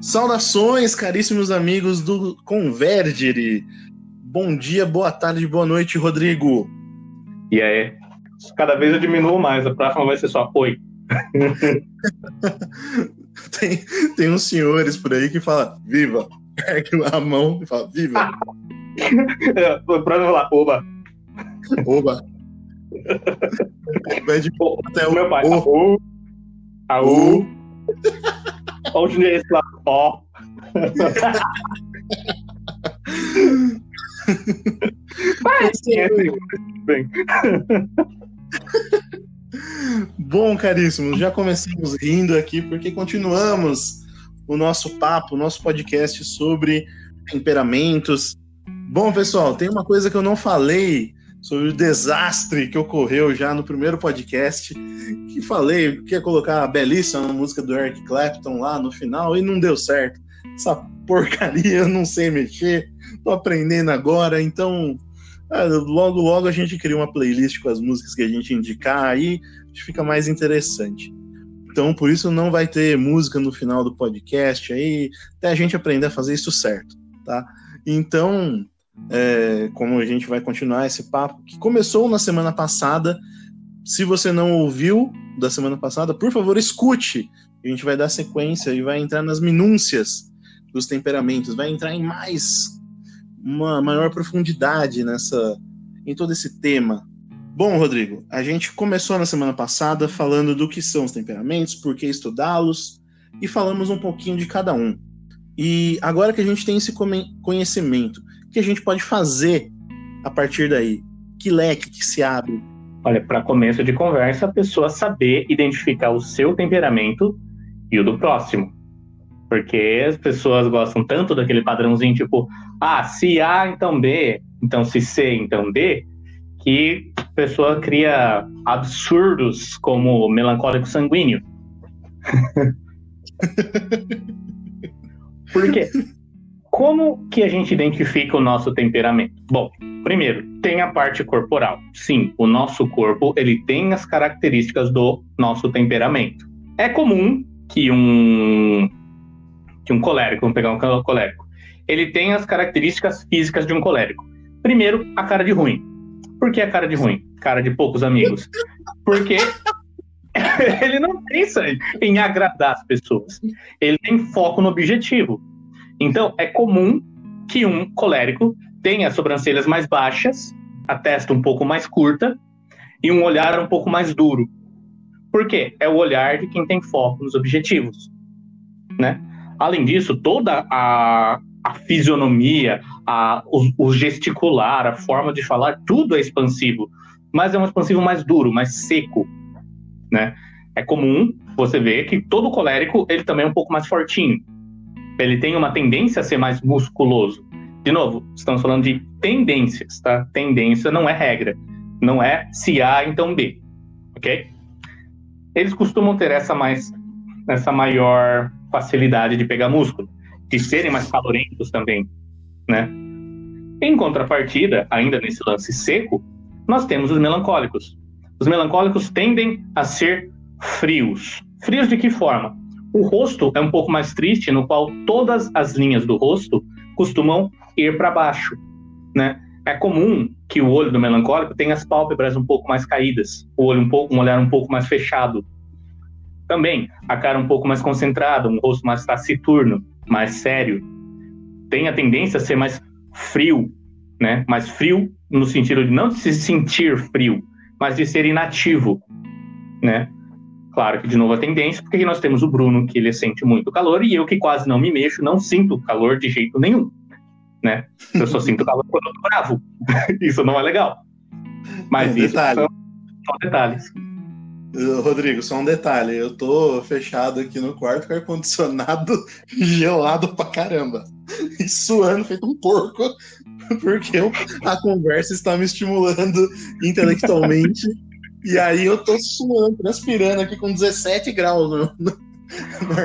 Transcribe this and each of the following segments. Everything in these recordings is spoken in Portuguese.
Saudações, caríssimos amigos do Convergere. Bom dia, boa tarde, boa noite, Rodrigo. E aí? Cada vez eu diminuo mais, a próxima vai ser só oi. tem, tem uns senhores por aí que falam viva, pega a mão e fala viva. é, o próximo lá, oba. Oba. Vai de até o meu pai. O. Aú. Onde é esse lá? Ó. Bom, caríssimos, já começamos rindo aqui porque continuamos o nosso papo, o nosso podcast sobre temperamentos. Bom, pessoal, tem uma coisa que eu não falei sobre o desastre que ocorreu já no primeiro podcast, que falei que ia colocar a belíssima música do Eric Clapton lá no final e não deu certo. Essa porcaria eu não sei mexer, tô aprendendo agora, então ah, logo logo a gente cria uma playlist com as músicas que a gente indicar aí, fica mais interessante. Então, por isso não vai ter música no final do podcast aí, até a gente aprender a fazer isso certo, tá? Então, é, como a gente vai continuar esse papo, que começou na semana passada. Se você não ouviu da semana passada, por favor, escute. A gente vai dar sequência e vai entrar nas minúcias dos temperamentos, vai entrar em mais uma maior profundidade nessa em todo esse tema. Bom, Rodrigo, a gente começou na semana passada falando do que são os temperamentos, por que estudá-los e falamos um pouquinho de cada um. E agora que a gente tem esse conhecimento, que a gente pode fazer a partir daí? Que leque que se abre? Olha, para começo de conversa, a pessoa saber identificar o seu temperamento e o do próximo. Porque as pessoas gostam tanto daquele padrãozinho tipo, ah, se A, então B, então se C, então D, que a pessoa cria absurdos como melancólico sanguíneo. Por quê? Como que a gente identifica o nosso temperamento? Bom, primeiro, tem a parte corporal. Sim, o nosso corpo ele tem as características do nosso temperamento. É comum que um que um colérico, vamos pegar um colérico, ele tem as características físicas de um colérico. Primeiro, a cara de ruim. Por que a cara de ruim? Cara de poucos amigos. Porque ele não pensa em agradar as pessoas. Ele tem foco no objetivo. Então, é comum que um colérico tenha sobrancelhas mais baixas, a testa um pouco mais curta e um olhar um pouco mais duro. Por quê? É o olhar de quem tem foco nos objetivos, né? Além disso, toda a, a fisionomia, a, o, o gesticular, a forma de falar, tudo é expansivo, mas é um expansivo mais duro, mais seco, né? É comum você ver que todo colérico ele também é um pouco mais fortinho, ele tem uma tendência a ser mais musculoso. De novo, estamos falando de tendências, tá? Tendência não é regra. Não é se A, então B. Ok? Eles costumam ter essa mais essa maior facilidade de pegar músculo, de serem mais calorentos também, né? Em contrapartida, ainda nesse lance seco, nós temos os melancólicos. Os melancólicos tendem a ser frios. Frios de que forma? O rosto é um pouco mais triste, no qual todas as linhas do rosto costumam ir para baixo, né? É comum que o olho do melancólico tenha as pálpebras um pouco mais caídas, o olho um pouco, um olhar um pouco mais fechado. Também a cara um pouco mais concentrada, um rosto mais taciturno, mais sério. Tem a tendência a ser mais frio, né? Mais frio no sentido de não se sentir frio, mas de ser inativo, né? Claro que de novo a tendência, porque nós temos o Bruno, que ele sente muito calor, e eu que quase não me mexo, não sinto calor de jeito nenhum. Né? Eu só sinto calor quando eu tô bravo. isso não é legal. Mas um isso detalhe. são detalhes. Rodrigo, só um detalhe. Eu tô fechado aqui no quarto com ar-condicionado gelado pra caramba. E suando, feito um porco, porque a conversa está me estimulando intelectualmente e aí eu tô suando, transpirando aqui com 17 graus. No, no,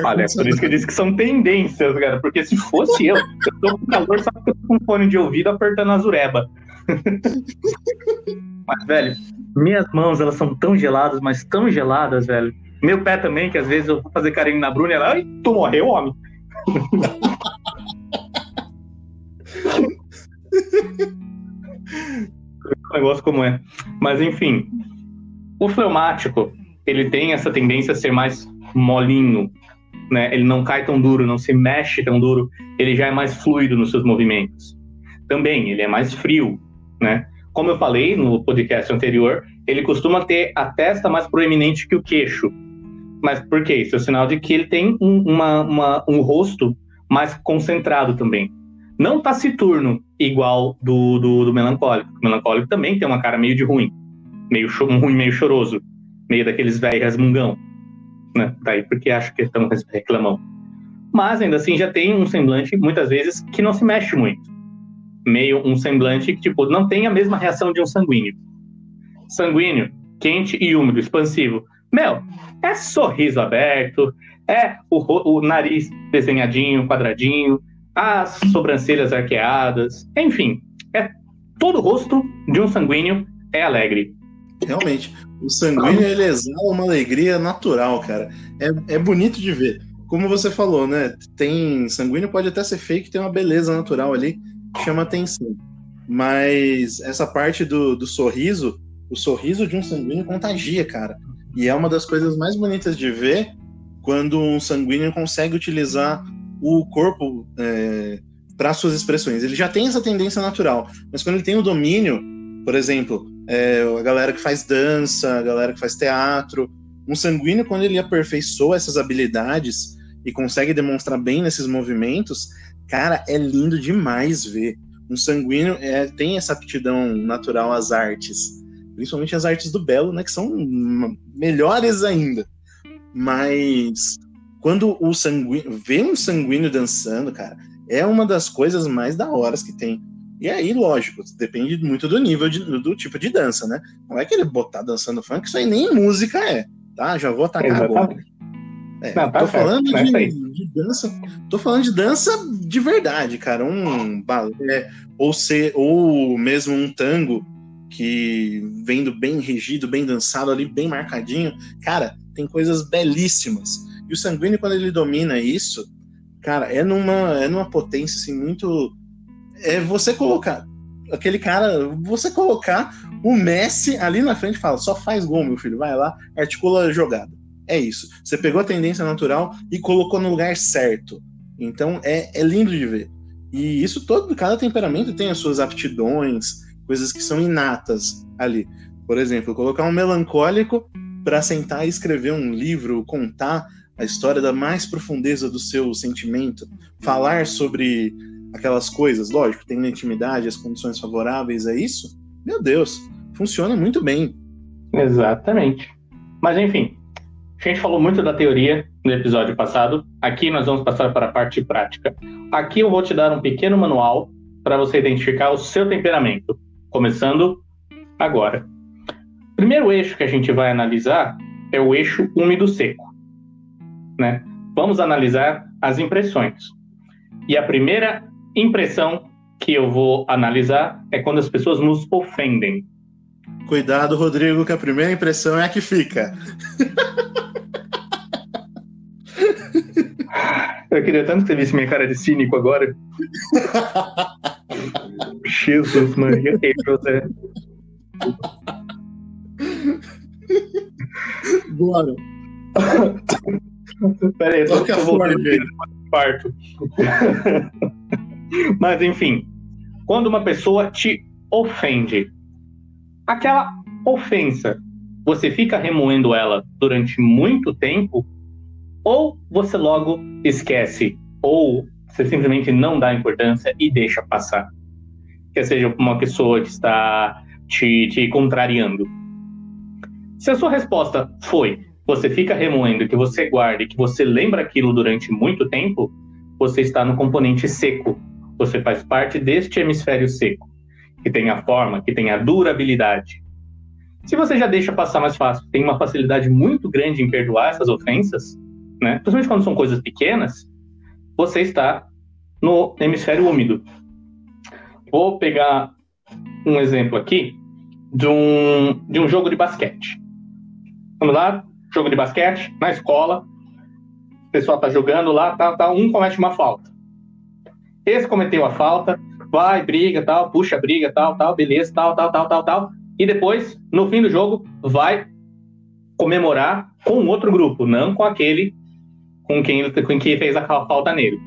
Olha, é por isso que eu disse que são tendências, cara. Porque se fosse eu, eu tô com calor, só que eu tô com fone de ouvido apertando a zureba. mas, velho, minhas mãos, elas são tão geladas, mas tão geladas, velho. Meu pé também, que às vezes eu vou fazer carinho na Bruna e ela, ai, tu morreu, homem. negócio como é. Mas enfim, o fleumático, ele tem essa tendência a ser mais molinho, né? Ele não cai tão duro, não se mexe tão duro, ele já é mais fluido nos seus movimentos. Também, ele é mais frio, né? Como eu falei no podcast anterior, ele costuma ter a testa mais proeminente que o queixo. Mas por quê? Isso é sinal de que ele tem um, uma, uma, um rosto mais concentrado também. Não taciturno, igual do, do, do melancólico. O melancólico também tem uma cara meio de ruim. Meio ruim, meio choroso. Meio daqueles velhos resmungão. Né? Daí porque acho que estão reclamando. Mas ainda assim já tem um semblante, muitas vezes, que não se mexe muito. Meio um semblante que, tipo, não tem a mesma reação de um sanguíneo. Sanguíneo, quente e úmido, expansivo. Meu, é sorriso aberto, é o, o nariz desenhadinho, quadradinho, as sobrancelhas arqueadas, enfim, é todo o rosto de um sanguíneo é alegre. Realmente, o sanguíneo ele exala uma alegria natural, cara. É, é bonito de ver. Como você falou, né? Tem sanguíneo pode até ser fake, tem uma beleza natural ali chama atenção. Mas essa parte do, do sorriso, o sorriso de um sanguíneo contagia, cara. E é uma das coisas mais bonitas de ver quando um sanguíneo consegue utilizar o corpo é, para suas expressões. Ele já tem essa tendência natural, mas quando ele tem o domínio, por exemplo, é, a galera que faz dança, a galera que faz teatro, um sanguíneo, quando ele aperfeiçoa essas habilidades e consegue demonstrar bem nesses movimentos, cara, é lindo demais ver. Um sanguíneo é, tem essa aptidão natural às artes, principalmente as artes do belo, né, que são melhores ainda. Mas quando o sanguíneo vê um sanguíneo dançando, cara, é uma das coisas mais da horas que tem. E aí, lógico, depende muito do nível de, do tipo de dança, né? Não é que ele botar dançando funk, isso aí nem música é, tá? Já vou atacar agora. É, Não, tá tô certo, falando de, de, dança, tô falando de dança de verdade, cara, um balé ou ser ou mesmo um tango que vendo bem regido, bem dançado ali, bem marcadinho, cara, tem coisas belíssimas. E o sanguíneo, quando ele domina isso, cara, é numa, é numa potência assim muito. É você colocar aquele cara, você colocar o Messi ali na frente e fala: só faz gol, meu filho, vai lá, articula a jogada. É isso. Você pegou a tendência natural e colocou no lugar certo. Então é, é lindo de ver. E isso todo, cada temperamento tem as suas aptidões, coisas que são inatas ali. Por exemplo, colocar um melancólico para sentar e escrever um livro, contar a história da mais profundeza do seu sentimento, falar sobre aquelas coisas, lógico, na intimidade, as condições favoráveis a isso, meu Deus, funciona muito bem. Exatamente. Mas enfim, a gente falou muito da teoria no episódio passado, aqui nós vamos passar para a parte prática. Aqui eu vou te dar um pequeno manual para você identificar o seu temperamento, começando agora. O primeiro eixo que a gente vai analisar é o eixo úmido seco né? Vamos analisar as impressões. E a primeira impressão que eu vou analisar é quando as pessoas nos ofendem. Cuidado, Rodrigo, que a primeira impressão é a que fica. Eu queria tanto que você visse minha cara de cínico agora. Jesus Maria, José. Bora. Peraí, só que eu vou parto. Mas enfim, quando uma pessoa te ofende, aquela ofensa, você fica remoendo ela durante muito tempo, ou você logo esquece, ou você simplesmente não dá importância e deixa passar. Que seja uma pessoa que está te, te contrariando. Se a sua resposta foi você fica remoendo, que você guarda e que você lembra aquilo durante muito tempo, você está no componente seco. Você faz parte deste hemisfério seco, que tem a forma, que tem a durabilidade. Se você já deixa passar mais fácil, tem uma facilidade muito grande em perdoar essas ofensas, né? principalmente quando são coisas pequenas, você está no hemisfério úmido. Vou pegar um exemplo aqui de um, de um jogo de basquete. Vamos lá? jogo de basquete na escola. pessoal tá jogando lá, tá, tá, um comete uma falta. Esse cometeu a falta, vai, briga, tal, puxa, briga, tal, tal, beleza, tal, tal, tal, tal, tal. E depois, no fim do jogo, vai comemorar com outro grupo, não com aquele com quem, com quem fez a falta nele.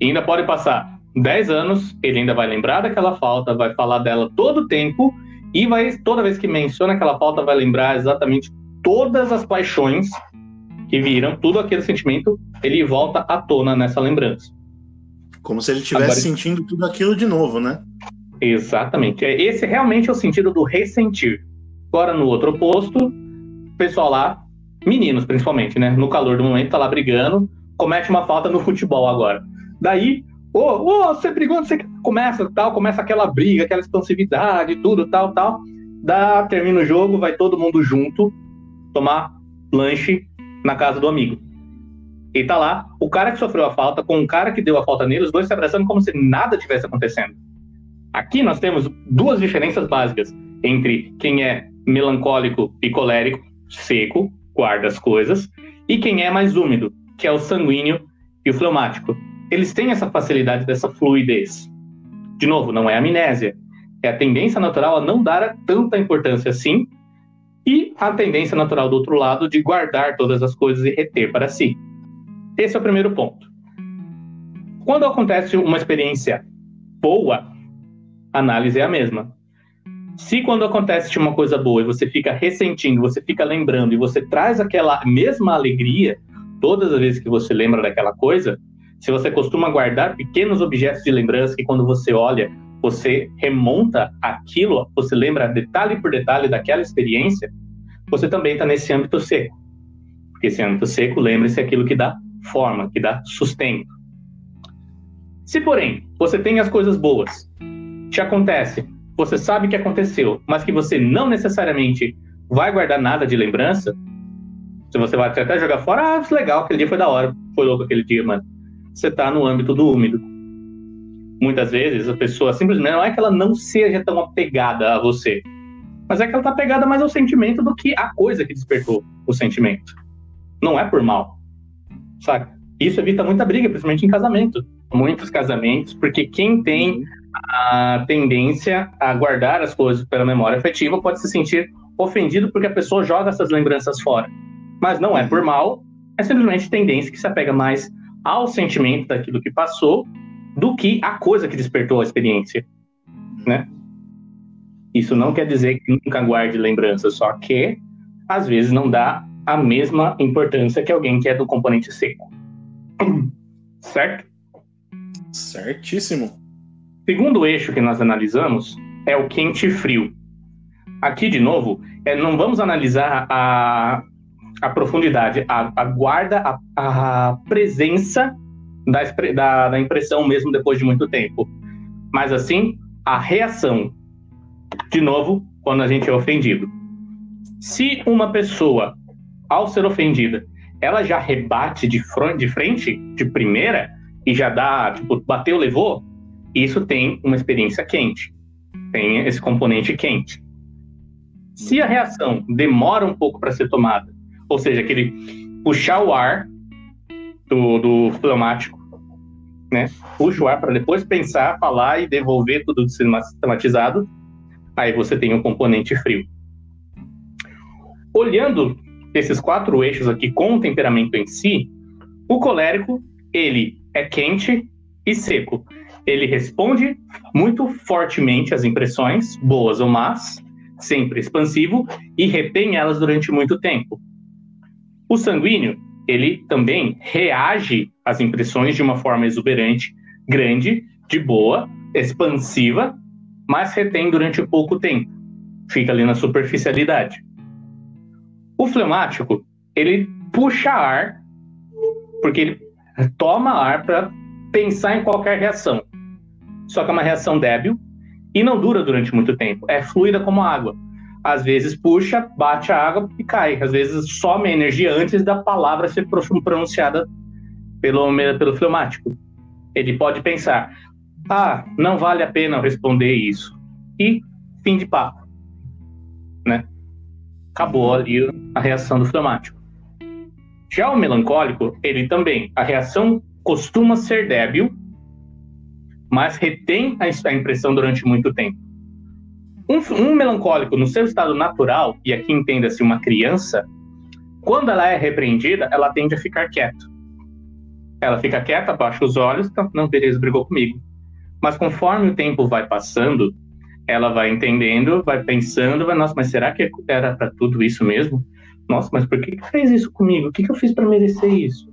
E ainda pode passar 10 anos, ele ainda vai lembrar daquela falta, vai falar dela todo o tempo e vai toda vez que menciona aquela falta vai lembrar exatamente todas as paixões que viram, tudo aquele sentimento, ele volta à tona nessa lembrança. Como se ele estivesse Agora... sentindo tudo aquilo de novo, né? Exatamente. É, esse realmente é o sentido do ressentir. Agora, no outro oposto, o pessoal lá, meninos principalmente, né? No calor do momento, tá lá brigando, comete uma falta no futebol agora. Daí, ô, oh, oh, você brigou, você começa tal, começa aquela briga, aquela expansividade, tudo, tal, tal. Dá, termina o jogo, vai todo mundo junto tomar lanche na casa do amigo. E tá lá, o cara que sofreu a falta com o cara que deu a falta nele, os dois se abraçando como se nada tivesse acontecendo. Aqui nós temos duas diferenças básicas entre quem é melancólico e colérico, seco, guarda as coisas, e quem é mais úmido, que é o sanguíneo e o fleumático. Eles têm essa facilidade dessa fluidez. De novo, não é amnésia, é a tendência natural a não dar tanta importância assim, e a tendência natural do outro lado de guardar todas as coisas e reter para si. Esse é o primeiro ponto. Quando acontece uma experiência boa, a análise é a mesma. Se quando acontece uma coisa boa e você fica ressentindo, você fica lembrando e você traz aquela mesma alegria todas as vezes que você lembra daquela coisa, se você costuma guardar pequenos objetos de lembrança que quando você olha, você remonta aquilo, você lembra detalhe por detalhe daquela experiência, você também está nesse âmbito seco. Porque esse âmbito seco, lembre-se, aquilo que dá forma, que dá sustento. Se, porém, você tem as coisas boas, te acontece, você sabe que aconteceu, mas que você não necessariamente vai guardar nada de lembrança, se você vai até jogar fora, ah, legal, aquele dia foi da hora, foi louco aquele dia, mano. Você está no âmbito do úmido. Muitas vezes a pessoa simplesmente não é que ela não seja tão apegada a você, mas é que ela está apegada mais ao sentimento do que a coisa que despertou o sentimento. Não é por mal saca? Isso evita muita briga, principalmente em casamento. Muitos casamentos, porque quem tem a tendência a guardar as coisas pela memória afetiva pode se sentir ofendido porque a pessoa joga essas lembranças fora. Mas não é por mal, é simplesmente tendência que se apega mais ao sentimento daquilo que passou do que a coisa que despertou a experiência, né? Isso não quer dizer que nunca guarde lembranças, só que às vezes não dá a mesma importância que alguém que é do componente seco. Certo? Certíssimo. Segundo eixo que nós analisamos é o quente e frio. Aqui, de novo, é, não vamos analisar a, a profundidade, a, a guarda, a, a presença da, da, da impressão mesmo depois de muito tempo. Mas, assim, a reação. De novo, quando a gente é ofendido. Se uma pessoa ao ser ofendida, ela já rebate de, frente, de primeira, e já dá, tipo, bateu, levou, isso tem uma experiência quente. Tem esse componente quente. Se a reação demora um pouco para ser tomada, ou seja, aquele puxar o ar do, do fleumático, né? Puxa o ar para depois pensar, falar e devolver tudo sistematizado, aí você tem um componente frio. Olhando desses quatro eixos aqui com o temperamento em si, o colérico, ele é quente e seco. Ele responde muito fortemente às impressões, boas ou más, sempre expansivo, e retém elas durante muito tempo. O sanguíneo, ele também reage às impressões de uma forma exuberante, grande, de boa, expansiva, mas retém durante pouco tempo. Fica ali na superficialidade. O fleumático, ele puxa ar, porque ele toma ar para pensar em qualquer reação. Só que é uma reação débil e não dura durante muito tempo. É fluida como água. Às vezes puxa, bate a água e cai. Às vezes some a energia antes da palavra ser pronunciada pelo, pelo fleumático. Ele pode pensar: ah, não vale a pena responder isso. E fim de papo. Né? Acabou ali a reação do fleumático. Já o melancólico, ele também, a reação costuma ser débil, mas retém a impressão durante muito tempo. Um, um melancólico, no seu estado natural, e aqui entenda-se uma criança, quando ela é repreendida, ela tende a ficar quieta. Ela fica quieta, baixa os olhos, tá, não, beleza, brigou comigo. Mas conforme o tempo vai passando, ela vai entendendo, vai pensando, vai, nossa, mas será que era para tudo isso mesmo? Nossa, mas por que, que fez isso comigo? O que, que eu fiz para merecer isso?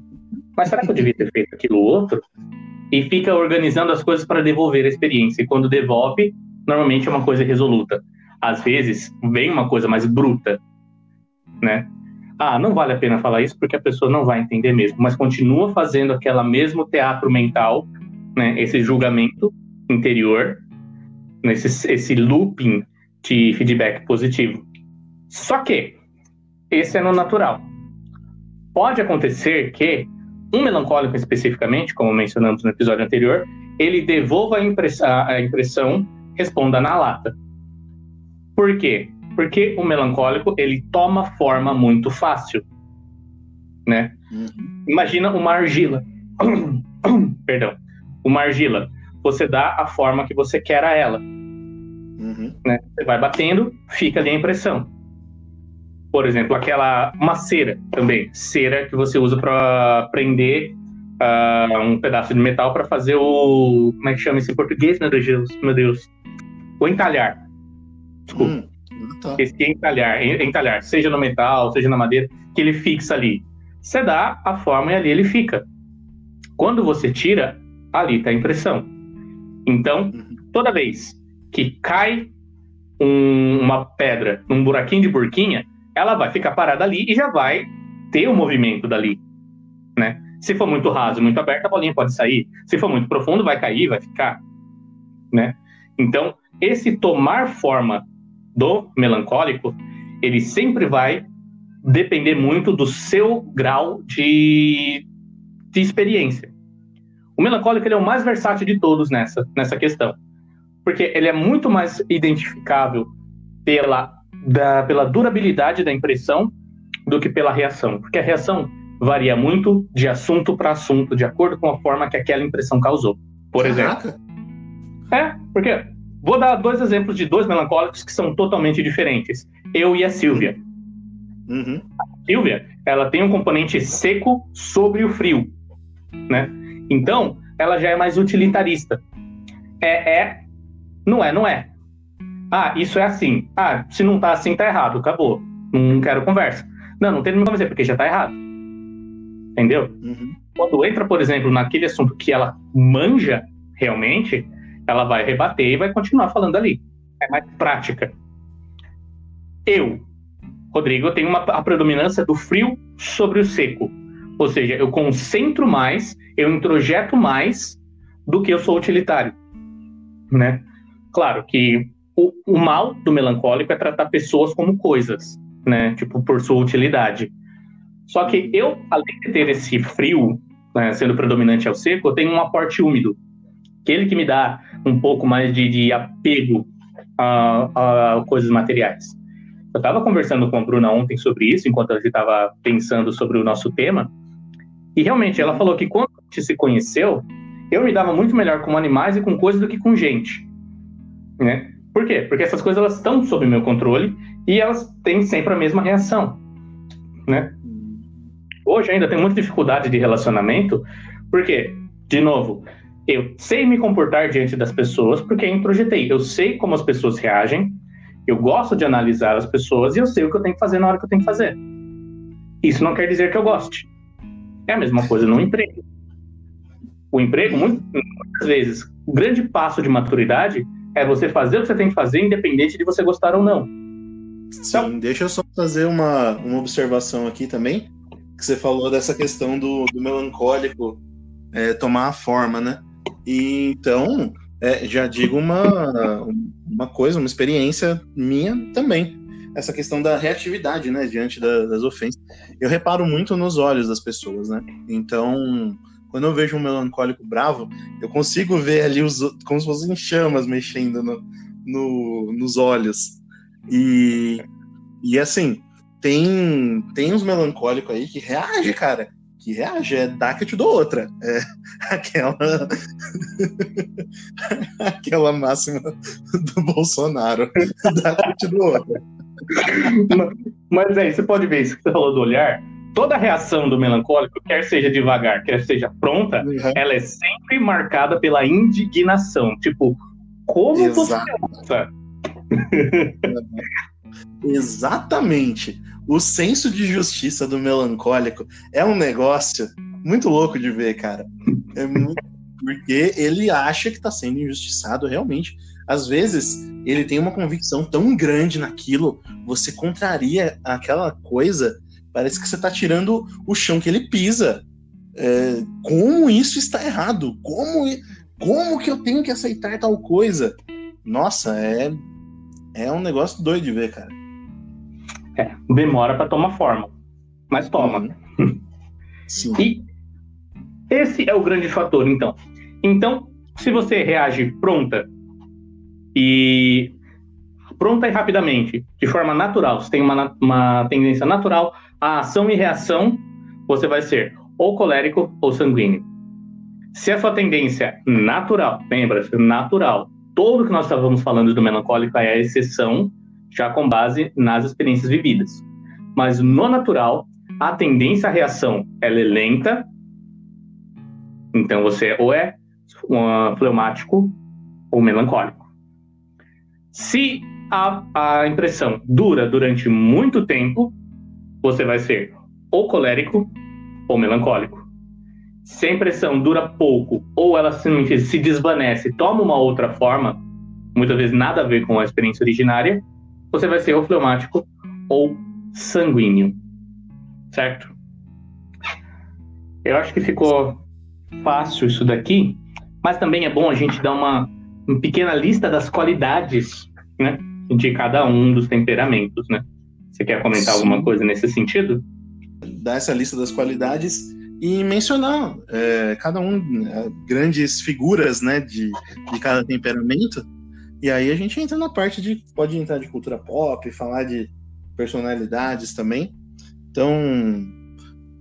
Mas será que eu devia ter feito aquilo outro? E fica organizando as coisas para devolver a experiência. E quando devolve, normalmente é uma coisa resoluta. Às vezes, vem uma coisa mais bruta, né? Ah, não vale a pena falar isso porque a pessoa não vai entender mesmo, mas continua fazendo aquela mesmo teatro mental, né? Esse julgamento interior, nesse esse looping de feedback positivo. Só que esse é no natural. Pode acontecer que um melancólico especificamente, como mencionamos no episódio anterior, ele devolva a, a impressão, responda na lata. Por quê? Porque o melancólico ele toma forma muito fácil, né? Uhum. Imagina uma argila. Perdão. Uma argila. Você dá a forma que você quer a ela. Uhum. Né? Você vai batendo, fica ali a impressão. Por exemplo, aquela uma cera também, cera que você usa para prender uh, um pedaço de metal para fazer o como é que chama isso em português, meu Deus, meu Deus, o entalhar. Desculpa. Hum, tá. Esse entalhar, entalhar, seja no metal, seja na madeira, que ele fixa ali. Você dá a forma e ali ele fica. Quando você tira, ali está a impressão. Então, uhum. toda vez que cai um, uma pedra num buraquinho de burquinha, ela vai ficar parada ali e já vai ter o movimento dali, né? Se for muito raso, muito aberto, a bolinha pode sair. Se for muito profundo, vai cair, vai ficar, né? Então, esse tomar forma do melancólico, ele sempre vai depender muito do seu grau de, de experiência. O melancólico ele é o mais versátil de todos nessa, nessa questão, porque ele é muito mais identificável pela da, pela durabilidade da impressão do que pela reação, porque a reação varia muito de assunto para assunto, de acordo com a forma que aquela impressão causou. Por Caraca. exemplo. É, porque vou dar dois exemplos de dois melancólicos que são totalmente diferentes. Eu e a Silvia. Uhum. A Silvia, ela tem um componente seco sobre o frio, né? Então, ela já é mais utilitarista. É, é, não é, não é. Ah, isso é assim. Ah, se não tá assim, tá errado. Acabou. Não quero conversa. Não, não tem nenhuma conversa, porque já tá errado. Entendeu? Uhum. Quando entra, por exemplo, naquele assunto que ela manja realmente, ela vai rebater e vai continuar falando ali. É mais prática. Eu, Rodrigo, eu tenho uma, a predominância do frio sobre o seco. Ou seja, eu concentro mais, eu introjeto mais do que eu sou utilitário. Né? Claro que o, o mal do melancólico é tratar pessoas como coisas, né? Tipo, por sua utilidade. Só que eu, além de ter esse frio, né, sendo predominante ao seco, eu tenho um aporte úmido. Aquele que me dá um pouco mais de, de apego a, a, coisas materiais. Eu estava conversando com a Bruna ontem sobre isso, enquanto a gente estava pensando sobre o nosso tema, e realmente ela falou que quando a gente se conheceu, eu me dava muito melhor com animais e com coisas do que com gente. Né? Por quê? Porque essas coisas elas estão sob meu controle e elas têm sempre a mesma reação, né? Hoje ainda tem muita dificuldade de relacionamento, porque, de novo, eu sei me comportar diante das pessoas porque introjetei. Eu sei como as pessoas reagem, eu gosto de analisar as pessoas e eu sei o que eu tenho que fazer na hora que eu tenho que fazer. Isso não quer dizer que eu goste. É a mesma coisa no emprego. O emprego, muitas vezes, o grande passo de maturidade é você fazer o que você tem que fazer, independente de você gostar ou não. Então, deixa eu só fazer uma, uma observação aqui também, que você falou dessa questão do, do melancólico é, tomar a forma, né? E então, é, já digo uma, uma coisa, uma experiência minha também. Essa questão da reatividade, né, diante da, das ofensas. Eu reparo muito nos olhos das pessoas, né? Então, quando eu vejo um melancólico bravo, eu consigo ver ali os, como se fossem chamas mexendo no, no, nos olhos. E, e assim, tem, tem uns melancólicos aí que reage, cara. Que reage, é dá que eu te dou outra. É aquela. aquela máxima do Bolsonaro. Dá que eu te dou outra. Mas aí, você pode ver isso que você falou do olhar. Toda reação do melancólico, quer seja devagar, quer seja pronta, uhum. ela é sempre marcada pela indignação. Tipo, como Exato. você? Exatamente. O senso de justiça do melancólico é um negócio muito louco de ver, cara. É muito... Porque ele acha que está sendo injustiçado realmente. Às vezes, ele tem uma convicção tão grande naquilo, você contraria aquela coisa, parece que você está tirando o chão que ele pisa. É, como isso está errado? Como, como que eu tenho que aceitar tal coisa? Nossa, é, é um negócio doido de ver, cara. É, demora para tomar forma, mas toma. Uhum. Sim. E esse é o grande fator, então. Então, se você reage pronta e pronta e rapidamente, de forma natural, você tem uma, uma tendência natural a ação e reação, você vai ser ou colérico ou sanguíneo. Se a sua tendência natural, lembra-se, natural, todo que nós estávamos falando do melancólico é a exceção, já com base nas experiências vividas. Mas no natural, a tendência à reação ela é lenta. Então você ou é um fleumático ou melancólico. Se a, a impressão dura durante muito tempo, você vai ser ou colérico ou melancólico. Se a impressão dura pouco ou ela se desvanece, toma uma outra forma, muitas vezes nada a ver com a experiência originária, você vai ser ou fleumático ou sanguíneo. Certo? Eu acho que ficou fácil isso daqui, mas também é bom a gente dar uma, uma pequena lista das qualidades né, de cada um dos temperamentos. Né? Você quer comentar Sim. alguma coisa nesse sentido? Dar essa lista das qualidades e mencionar é, cada um, é, grandes figuras né, de, de cada temperamento e aí a gente entra na parte de. Pode entrar de cultura pop, falar de personalidades também. Então,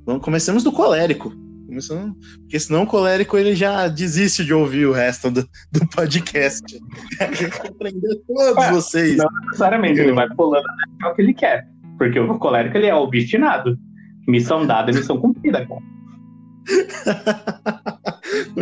vamos, comecemos do colérico. Começando, porque senão o colérico ele já desiste de ouvir o resto do, do podcast. Aprender todos é, vocês. Não necessariamente, ele vai pulando até o que ele quer. Porque o colérico ele é obstinado. Missão dada, missão cumprida, cara.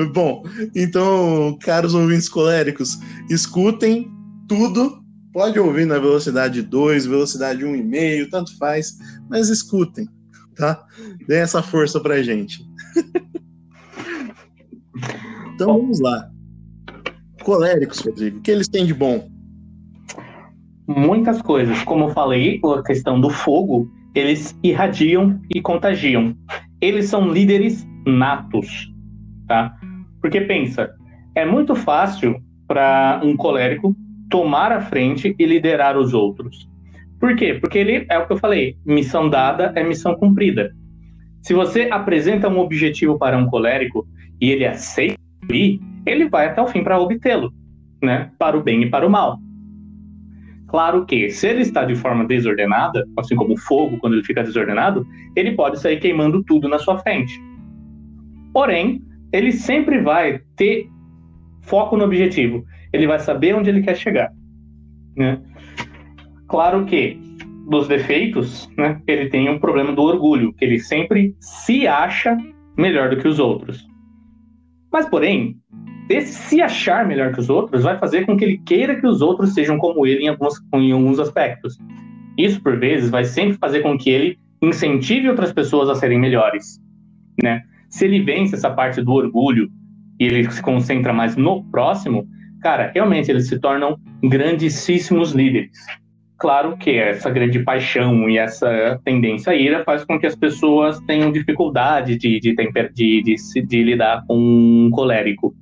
Bom, então, caros ouvintes coléricos, escutem tudo. Pode ouvir na velocidade 2, velocidade 1,5, tanto faz, mas escutem, tá? Dê essa força pra gente. então vamos lá. Coléricos, Rodrigo, o que eles têm de bom? Muitas coisas. Como eu falei, a questão do fogo, eles irradiam e contagiam. Eles são líderes natos, tá? Porque pensa, é muito fácil para um colérico tomar a frente e liderar os outros. Por quê? Porque ele é o que eu falei, missão dada é missão cumprida. Se você apresenta um objetivo para um colérico e ele aceita, ele vai até o fim para obtê-lo, né? Para o bem e para o mal. Claro que, se ele está de forma desordenada, assim como o fogo, quando ele fica desordenado, ele pode sair queimando tudo na sua frente. Porém, ele sempre vai ter foco no objetivo. Ele vai saber onde ele quer chegar. Né? Claro que dos defeitos, né, ele tem um problema do orgulho, que ele sempre se acha melhor do que os outros. Mas, porém, esse se achar melhor que os outros vai fazer com que ele queira que os outros sejam como ele em alguns, em alguns aspectos. Isso, por vezes, vai sempre fazer com que ele incentive outras pessoas a serem melhores, né? Se ele vence essa parte do orgulho e ele se concentra mais no próximo, cara, realmente eles se tornam grandíssimos líderes. Claro que essa grande paixão e essa tendência à ira faz com que as pessoas tenham dificuldade de, de, de, de, de lidar com um colérico.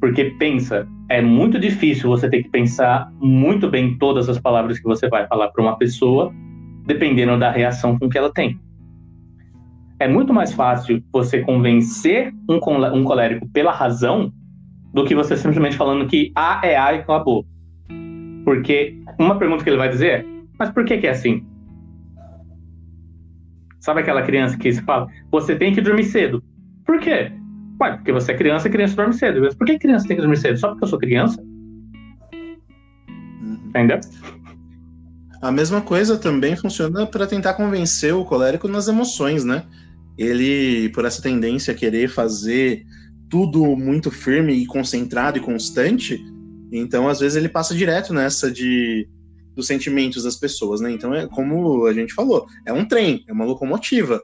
Porque pensa, é muito difícil você ter que pensar muito bem todas as palavras que você vai falar para uma pessoa, dependendo da reação com que ela tem é muito mais fácil você convencer um colérico pela razão do que você simplesmente falando que A é A e acabou. Porque uma pergunta que ele vai dizer é: mas por que, que é assim? Sabe aquela criança que se fala, você tem que dormir cedo. Por quê? Ué, porque você é criança e criança dorme cedo. Mas por que criança tem que dormir cedo? Só porque eu sou criança? Uhum. Entendeu? A mesma coisa também funciona para tentar convencer o colérico nas emoções, né? Ele, por essa tendência a querer fazer tudo muito firme e concentrado e constante, então às vezes ele passa direto nessa de dos sentimentos das pessoas, né? Então é como a gente falou, é um trem, é uma locomotiva.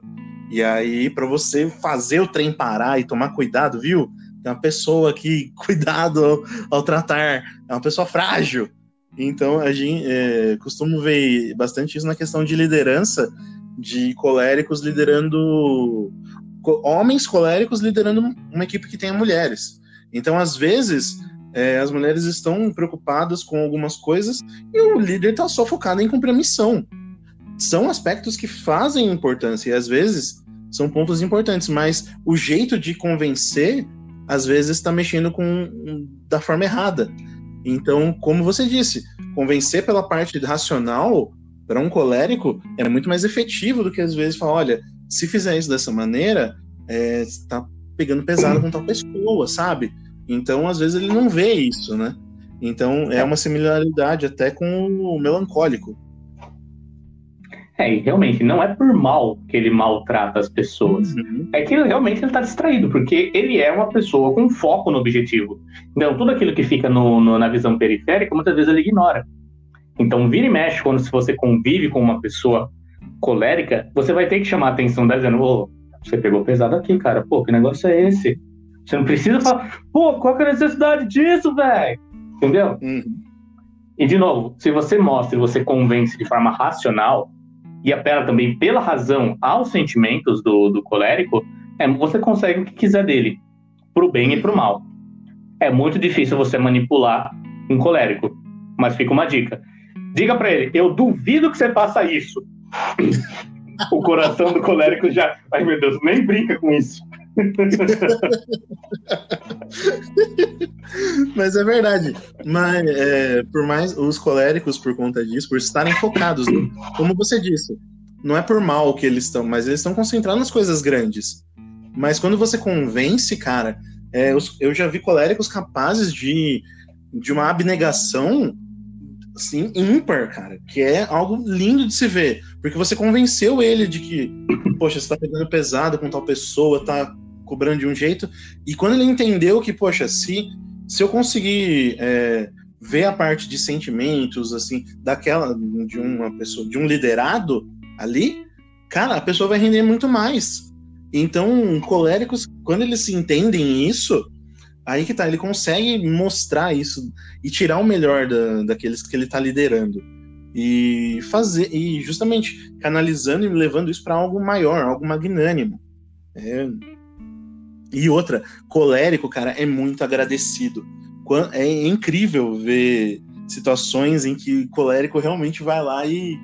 E aí para você fazer o trem parar e tomar cuidado, viu? Tem uma pessoa que cuidado ao, ao tratar, é uma pessoa frágil. Então a gente é, costuma ver bastante isso na questão de liderança, de coléricos liderando homens coléricos liderando uma equipe que tenha mulheres. Então às vezes é, as mulheres estão preocupadas com algumas coisas e o líder está só focado em cumprir a missão. São aspectos que fazem importância e às vezes são pontos importantes, mas o jeito de convencer às vezes está mexendo com da forma errada. Então, como você disse, convencer pela parte racional para um colérico é muito mais efetivo do que às vezes falar, olha, se fizer isso dessa maneira, está é, pegando pesado com tal pessoa, sabe? Então, às vezes, ele não vê isso, né? Então, é uma similaridade até com o melancólico. É, e realmente, não é por mal que ele maltrata as pessoas. Uhum. É que realmente ele está distraído, porque ele é uma pessoa com foco no objetivo. Então, tudo aquilo que fica no, no, na visão periférica, muitas vezes ele ignora. Então, vira e mexe, quando se você convive com uma pessoa colérica, você vai ter que chamar a atenção dela dizendo, ô, você pegou pesado aqui, cara. Pô, que negócio é esse? Você não precisa falar, pô, qual que é a necessidade disso, velho? Entendeu? Uhum. E, de novo, se você mostra e você convence de forma racional e apela também pela razão aos sentimentos do, do colérico, é, você consegue o que quiser dele, pro bem e pro mal. É muito difícil você manipular um colérico, mas fica uma dica. Diga para ele, eu duvido que você faça isso. o coração do colérico já. Ai meu Deus, nem brinca com isso. Mas é verdade. Mas é, por mais os coléricos, por conta disso, por estarem focados, né? como você disse, não é por mal que eles estão, mas eles estão concentrados nas coisas grandes. Mas quando você convence, cara, é, eu já vi coléricos capazes de, de uma abnegação assim, ímpar, cara, que é algo lindo de se ver, porque você convenceu ele de que, poxa, você tá pegando pesado com tal pessoa, tá cobrando de um jeito. E quando ele entendeu que, poxa, se, se eu conseguir é, ver a parte de sentimentos, assim, daquela, de uma pessoa, de um liderado ali, cara, a pessoa vai render muito mais. Então, coléricos, quando eles se entendem isso, aí que tá, ele consegue mostrar isso e tirar o melhor da, daqueles que ele tá liderando. E fazer, e justamente canalizando e levando isso para algo maior, algo magnânimo. É, e outra, colérico, cara, é muito agradecido. É incrível ver situações em que colérico realmente vai lá e.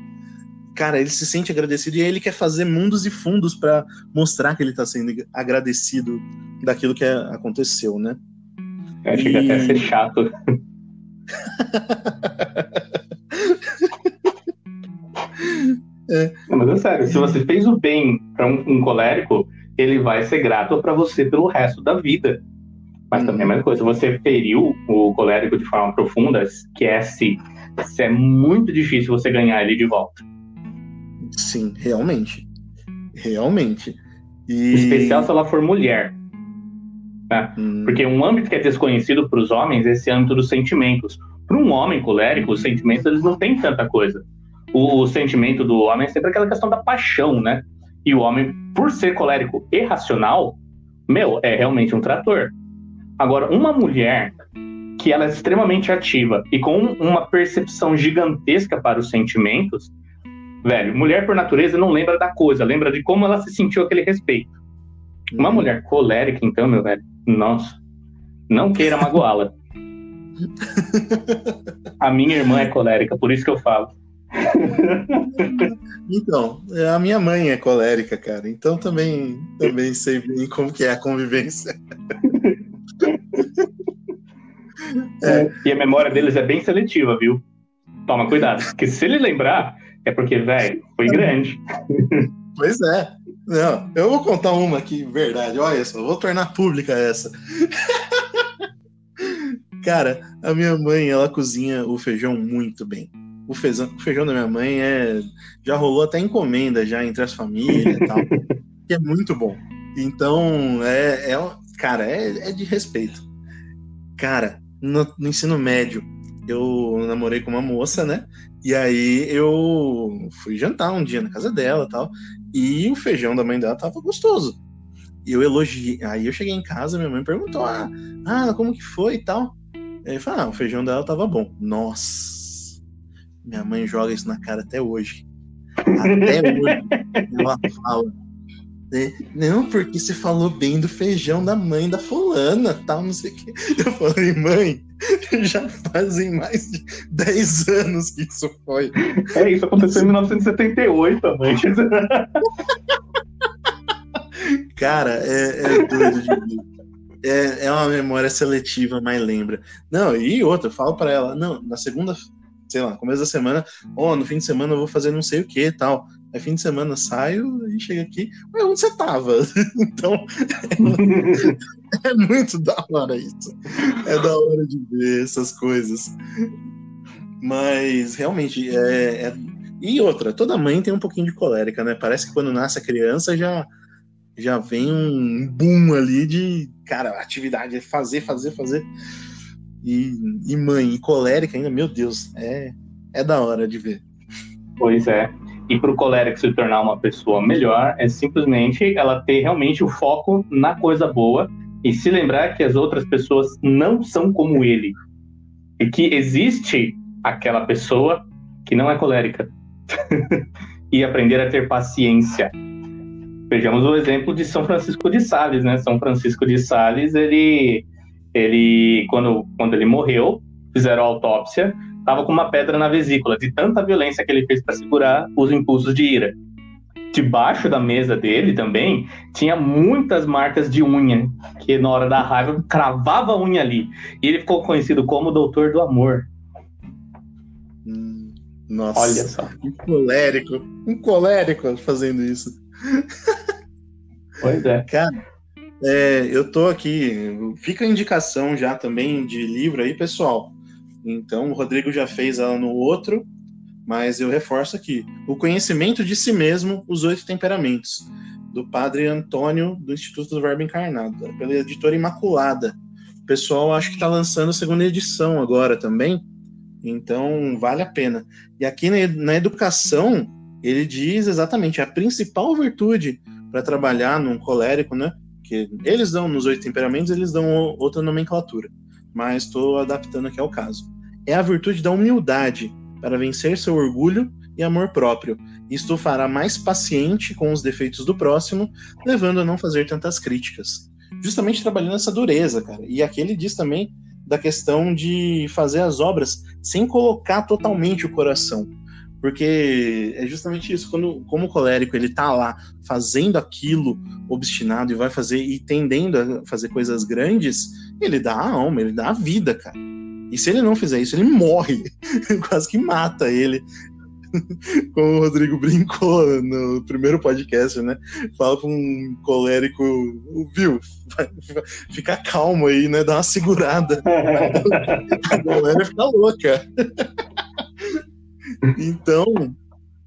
Cara, ele se sente agradecido e ele quer fazer mundos e fundos para mostrar que ele tá sendo agradecido daquilo que aconteceu, né? Eu acho e... que até ser chato. é. Não, mas é sério, se você fez o bem para um, um colérico, ele vai ser grato para você pelo resto da vida. Mas também é a mesma coisa, você feriu o colérico de forma profunda, esquece. É muito difícil você ganhar ele de volta. Sim, realmente. Realmente. E... Especial se ela for mulher. Né? Hum. Porque um âmbito que é desconhecido para os homens é esse âmbito dos sentimentos. Para um homem colérico, os sentimentos eles não têm tanta coisa. O, o sentimento do homem é sempre aquela questão da paixão, né? E o homem, por ser colérico e racional, meu, é realmente um trator. Agora, uma mulher que ela é extremamente ativa e com uma percepção gigantesca para os sentimentos, velho, mulher por natureza não lembra da coisa, lembra de como ela se sentiu aquele respeito. Uma uhum. mulher colérica, então, meu velho, nossa, não queira magoá-la. A minha irmã é colérica, por isso que eu falo. então, a minha mãe é colérica, cara. Então também, também sei bem como que é a convivência. é. E a memória deles é bem seletiva, viu? Toma cuidado, porque se ele lembrar, é porque, velho, foi grande. Pois é. Não, eu vou contar uma aqui, verdade. Olha só, vou tornar pública essa. Cara, a minha mãe, ela cozinha o feijão muito bem. O feijão, o feijão da minha mãe é já rolou até encomenda já entre as famílias e tal, que é muito bom. Então, é, é cara, é, é de respeito. Cara, no, no ensino médio, eu namorei com uma moça, né? E aí eu fui jantar um dia na casa dela tal. E o feijão da mãe dela tava gostoso. E eu elogiei. Aí eu cheguei em casa, minha mãe perguntou: ah, ah como que foi e tal. Aí eu falei, ah, o feijão dela tava bom. Nossa! Minha mãe joga isso na cara até hoje. Até hoje. Ela fala. Né? Não, porque você falou bem do feijão da mãe da fulana, tal, não sei o quê. Eu falei, mãe, já fazem mais de 10 anos que isso foi. É, isso aconteceu em 1978 também. Cara, é, é doido de É, é uma memória seletiva, mas lembra. Não, e outra, eu falo para ela, não, na segunda, sei lá, começo da semana, ó, oh, no fim de semana eu vou fazer não sei o que tal. Aí fim de semana saio e chego aqui, ué, onde você tava? então, é, é, muito da hora isso. É da hora de ver essas coisas. Mas, realmente, é, é... E outra, toda mãe tem um pouquinho de colérica, né? Parece que quando nasce a criança já, já vem um boom ali de, cara, atividade, é fazer, fazer, fazer. E, e mãe, e colérica ainda, meu Deus, é, é da hora de ver. Pois é. E para o colérico se tornar uma pessoa melhor, é simplesmente ela ter realmente o foco na coisa boa e se lembrar que as outras pessoas não são como ele. E que existe aquela pessoa que não é colérica. e aprender a ter paciência. Vejamos o exemplo de São Francisco de Sales, né? São Francisco de Sales, ele, ele quando, quando ele morreu, fizeram a autópsia, estava com uma pedra na vesícula, de tanta violência que ele fez para segurar os impulsos de ira. Debaixo da mesa dele também tinha muitas marcas de unha, que na hora da raiva cravava a unha ali. E ele ficou conhecido como Doutor do Amor. Hum, nossa, olha só. Um colérico, um colérico fazendo isso. Pois é. Cara, é, eu tô aqui. Fica a indicação já também de livro aí, pessoal. Então, o Rodrigo já fez ela no outro, mas eu reforço aqui. O conhecimento de si mesmo, os oito temperamentos, do padre Antônio, do Instituto do Verbo Encarnado, pela editora Imaculada. O pessoal acho que está lançando a segunda edição agora também, então vale a pena. E aqui na, na educação, ele diz exatamente a principal virtude para trabalhar num colérico, né? Que eles dão nos oito temperamentos, eles dão outra nomenclatura mas estou adaptando aqui ao caso. É a virtude da humildade para vencer seu orgulho e amor próprio. Isto fará mais paciente com os defeitos do próximo, levando a não fazer tantas críticas. Justamente trabalhando essa dureza, cara. E aqui ele diz também da questão de fazer as obras sem colocar totalmente o coração. Porque é justamente isso, quando como o colérico ele tá lá fazendo aquilo obstinado e vai fazer e tendendo a fazer coisas grandes, ele dá a alma, ele dá a vida, cara. E se ele não fizer isso, ele morre. Quase que mata ele. Como o Rodrigo brincou no primeiro podcast, né? Fala pra um colérico, viu? Fica calmo aí, né? Dá uma segurada. a galera fica louca. Então,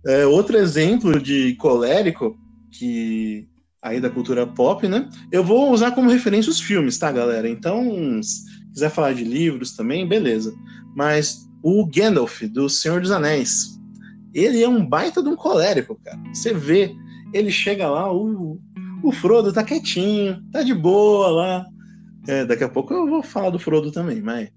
é, outro exemplo de colérico que aí da cultura pop, né? Eu vou usar como referência os filmes, tá, galera? Então, se quiser falar de livros também, beleza. Mas o Gandalf, do Senhor dos Anéis, ele é um baita de um colérico, cara. Você vê, ele chega lá, o, o Frodo tá quietinho, tá de boa lá. É, daqui a pouco eu vou falar do Frodo também, mas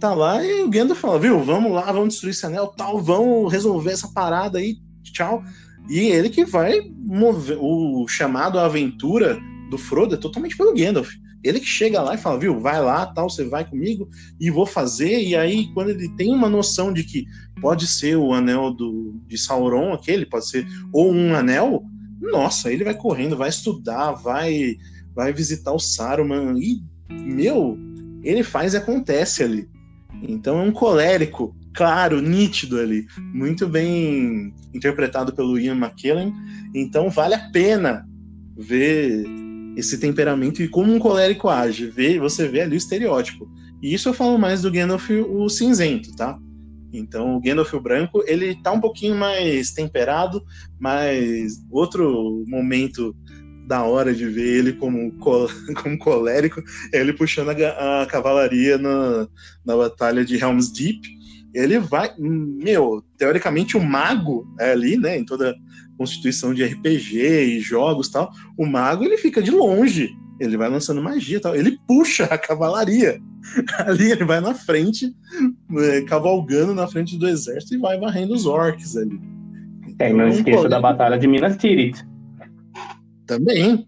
tá lá e o Gandalf fala, viu, vamos lá, vamos destruir esse anel, tal, vamos resolver essa parada aí, tchau. E ele que vai mover o chamado à aventura do Frodo é totalmente pelo Gandalf. Ele que chega lá e fala, viu, vai lá, tal, você vai comigo e vou fazer. E aí, quando ele tem uma noção de que pode ser o anel do, de Sauron, aquele, pode ser ou um anel, nossa, ele vai correndo, vai estudar, vai, vai visitar o Saruman. E, meu, ele faz e acontece ali. Então é um colérico claro, nítido ali, muito bem interpretado pelo Ian McKellen. Então vale a pena ver esse temperamento e como um colérico age. Ver, você vê ali o estereótipo. E isso eu falo mais do Gandalf o cinzento, tá? Então o Gandalf o branco, ele tá um pouquinho mais temperado, mas outro momento da hora de ver ele como, como colérico é ele puxando a, a cavalaria na, na batalha de Helm's Deep. Ele vai, meu, teoricamente o mago é ali, né, em toda constituição de RPG e jogos tal, o mago ele fica de longe, ele vai lançando magia tal, ele puxa a cavalaria. Ali ele vai na frente, é, cavalgando na frente do exército e vai varrendo os orcs ali. É, não então, esqueça da batalha de Minas Tirith. Também,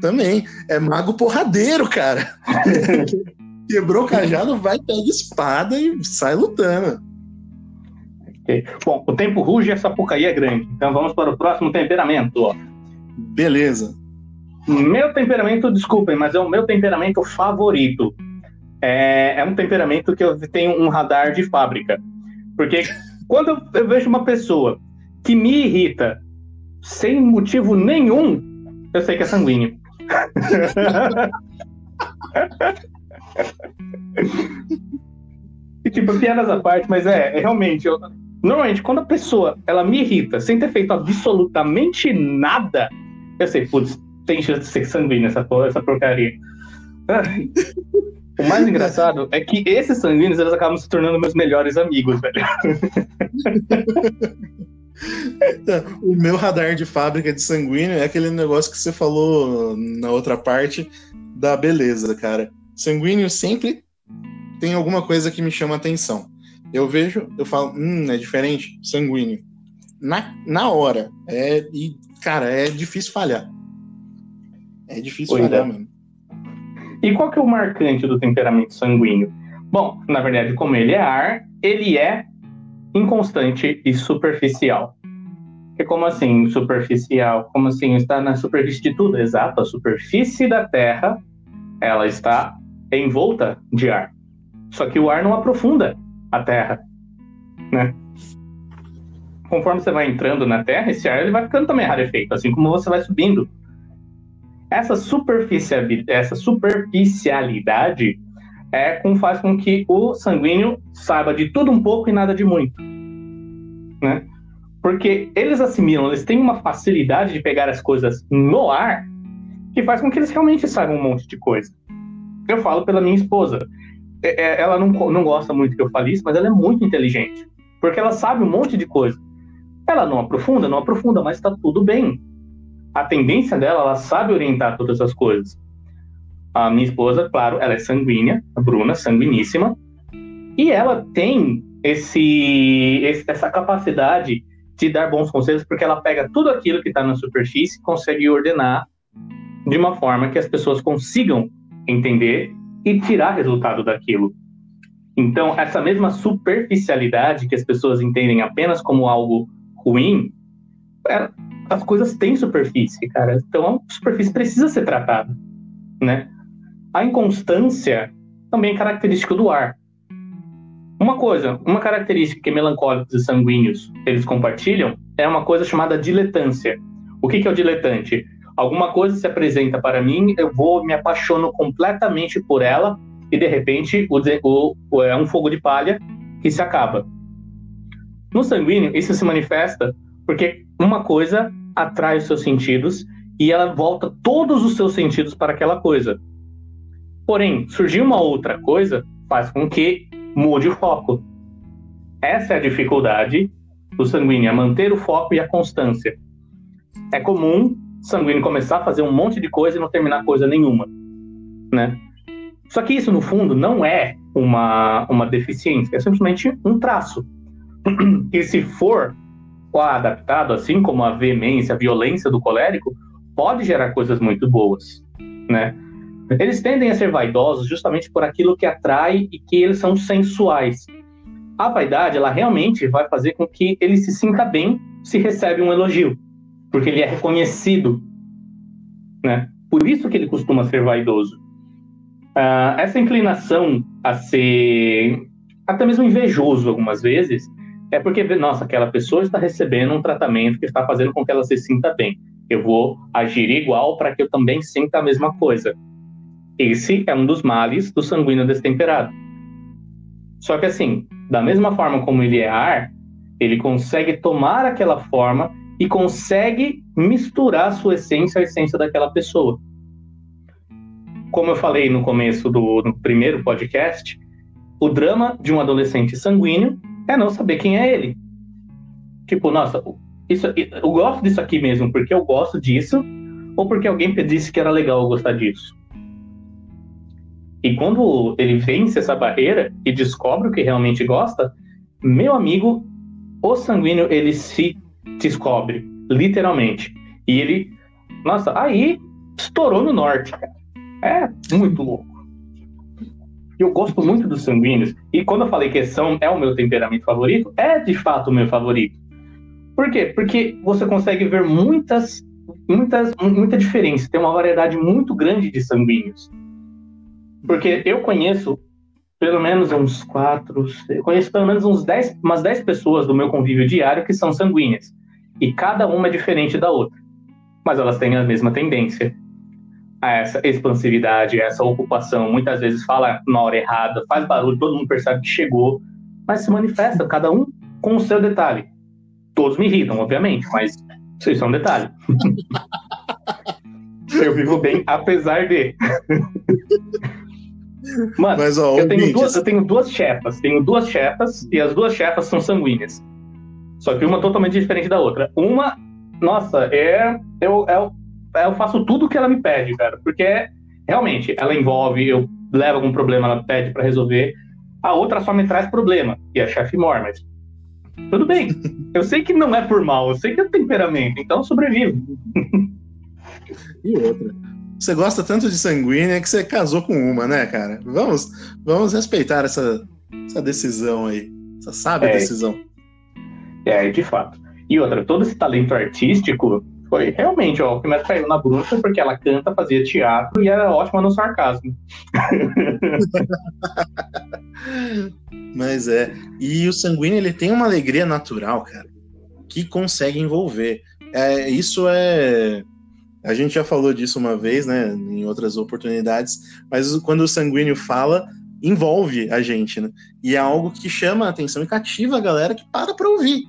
também. É mago porradeiro, cara. Quebrou o cajado, vai, pega espada e sai lutando. Okay. Bom, o tempo ruge e essa porcaria é grande. Então vamos para o próximo temperamento. Ó. Beleza. Meu temperamento, desculpem, mas é o meu temperamento favorito. É, é um temperamento que eu tenho um radar de fábrica. Porque quando eu vejo uma pessoa que me irrita sem motivo nenhum, eu sei que é sanguíneo. e tipo, piadas à parte, mas é, é realmente. Eu, normalmente, quando a pessoa ela me irrita sem ter feito absolutamente nada, eu sei, putz, tem chance de ser sanguíneo essa, essa porcaria. O mais engraçado é que esses sanguíneos eles acabam se tornando meus melhores amigos, velho. o meu radar de fábrica de sanguíneo é aquele negócio que você falou na outra parte da beleza, cara. Sanguíneo sempre tem alguma coisa que me chama atenção. Eu vejo, eu falo, hum, é diferente, sanguíneo. Na, na hora. É, e, cara, é difícil falhar. É difícil pois falhar, é. mano. E qual que é o marcante do temperamento sanguíneo? Bom, na verdade, como ele é ar, ele é inconstante e superficial. Que como assim superficial? Como assim está na superfície de tudo? Exato, a superfície da Terra ela está envolta de ar. Só que o ar não aprofunda a Terra, né? Conforme você vai entrando na Terra, esse ar ele vai ficando também rarefeito, assim como você vai subindo. Essa superficialidade, essa superficialidade é com, faz com que o sanguíneo saiba de tudo um pouco e nada de muito, né? Porque eles assimilam, eles têm uma facilidade de pegar as coisas no ar que faz com que eles realmente saibam um monte de coisa. Eu falo pela minha esposa. É, é, ela não, não gosta muito que eu fale isso, mas ela é muito inteligente. Porque ela sabe um monte de coisa. Ela não aprofunda, não aprofunda, mas está tudo bem. A tendência dela, ela sabe orientar todas as coisas. A minha esposa, claro, ela é sanguínea, a Bruna, sanguiníssima, e ela tem esse, esse, essa capacidade de dar bons conselhos, porque ela pega tudo aquilo que está na superfície e consegue ordenar de uma forma que as pessoas consigam entender e tirar resultado daquilo. Então, essa mesma superficialidade que as pessoas entendem apenas como algo ruim, é, as coisas têm superfície, cara. Então, a superfície precisa ser tratada, né? A inconstância também é característica do ar. Uma coisa, uma característica que melancólicos e sanguíneos eles compartilham é uma coisa chamada diletância. O que, que é o diletante? Alguma coisa se apresenta para mim, eu vou me apaixono completamente por ela e de repente o, o, é um fogo de palha que se acaba. No sanguíneo, isso se manifesta porque uma coisa atrai os seus sentidos e ela volta todos os seus sentidos para aquela coisa. Porém, surgir uma outra coisa faz com que mude o foco. Essa é a dificuldade do sanguíneo, é manter o foco e a constância. É comum sanguíneo começar a fazer um monte de coisa e não terminar coisa nenhuma, né? Só que isso, no fundo, não é uma, uma deficiência, é simplesmente um traço. E se for adaptado, assim como a veemência, a violência do colérico, pode gerar coisas muito boas, né? Eles tendem a ser vaidosos justamente por aquilo que atrai e que eles são sensuais. A vaidade, ela realmente vai fazer com que ele se sinta bem se recebe um elogio, porque ele é reconhecido, né? Por isso que ele costuma ser vaidoso. Uh, essa inclinação a ser até mesmo invejoso algumas vezes, é porque, nossa, aquela pessoa está recebendo um tratamento que está fazendo com que ela se sinta bem. Eu vou agir igual para que eu também sinta a mesma coisa. Esse é um dos males do sanguíneo destemperado. Só que assim, da mesma forma como ele é ar, ele consegue tomar aquela forma e consegue misturar sua essência à essência daquela pessoa. Como eu falei no começo do no primeiro podcast, o drama de um adolescente sanguíneo é não saber quem é ele. Tipo, nossa, isso, eu gosto disso aqui mesmo porque eu gosto disso, ou porque alguém disse que era legal eu gostar disso. E quando ele vence essa barreira e descobre o que realmente gosta, meu amigo, o sanguíneo ele se descobre, literalmente. E ele, nossa, aí estourou no norte, cara. É muito louco. Eu gosto muito dos sanguíneos. E quando eu falei que são é o meu temperamento favorito, é de fato o meu favorito. Por quê? Porque você consegue ver muitas, muitas, muita diferença. Tem uma variedade muito grande de sanguíneos. Porque eu conheço pelo menos uns quatro, eu conheço pelo menos uns dez, umas dez pessoas do meu convívio diário que são sanguíneas. E cada uma é diferente da outra. Mas elas têm a mesma tendência a essa expansividade, a essa ocupação. Muitas vezes fala na hora errada, faz barulho, todo mundo percebe que chegou, mas se manifesta, cada um com o seu detalhe. Todos me irritam, obviamente, mas isso é um detalhe. eu vivo bem, apesar de. Mano, Mas, ó, eu, tenho duas, eu tenho duas chefas. Tenho duas chefas e as duas chefas são sanguíneas. Só que uma totalmente diferente da outra. Uma, nossa, é. Eu, eu, eu faço tudo que ela me pede, cara. Porque realmente ela envolve, eu levo algum problema, ela pede para resolver. A outra só me traz problema. E a chefe mor, mas. Tudo bem. Eu sei que não é por mal, eu sei que é temperamento, então sobrevivo. e outra você gosta tanto de sanguínea que você casou com uma, né, cara? Vamos, vamos respeitar essa, essa decisão aí, essa sábia é, decisão. É, de fato. E outra, todo esse talento artístico foi realmente, ó, o que me atraiu na bruxa porque ela canta, fazia teatro e era ótima no sarcasmo. Mas é. E o sanguíneo, ele tem uma alegria natural, cara, que consegue envolver. É, isso é a gente já falou disso uma vez, né, em outras oportunidades, mas quando o sanguíneo fala, envolve a gente, né? E é algo que chama a atenção e cativa a galera que para para ouvir.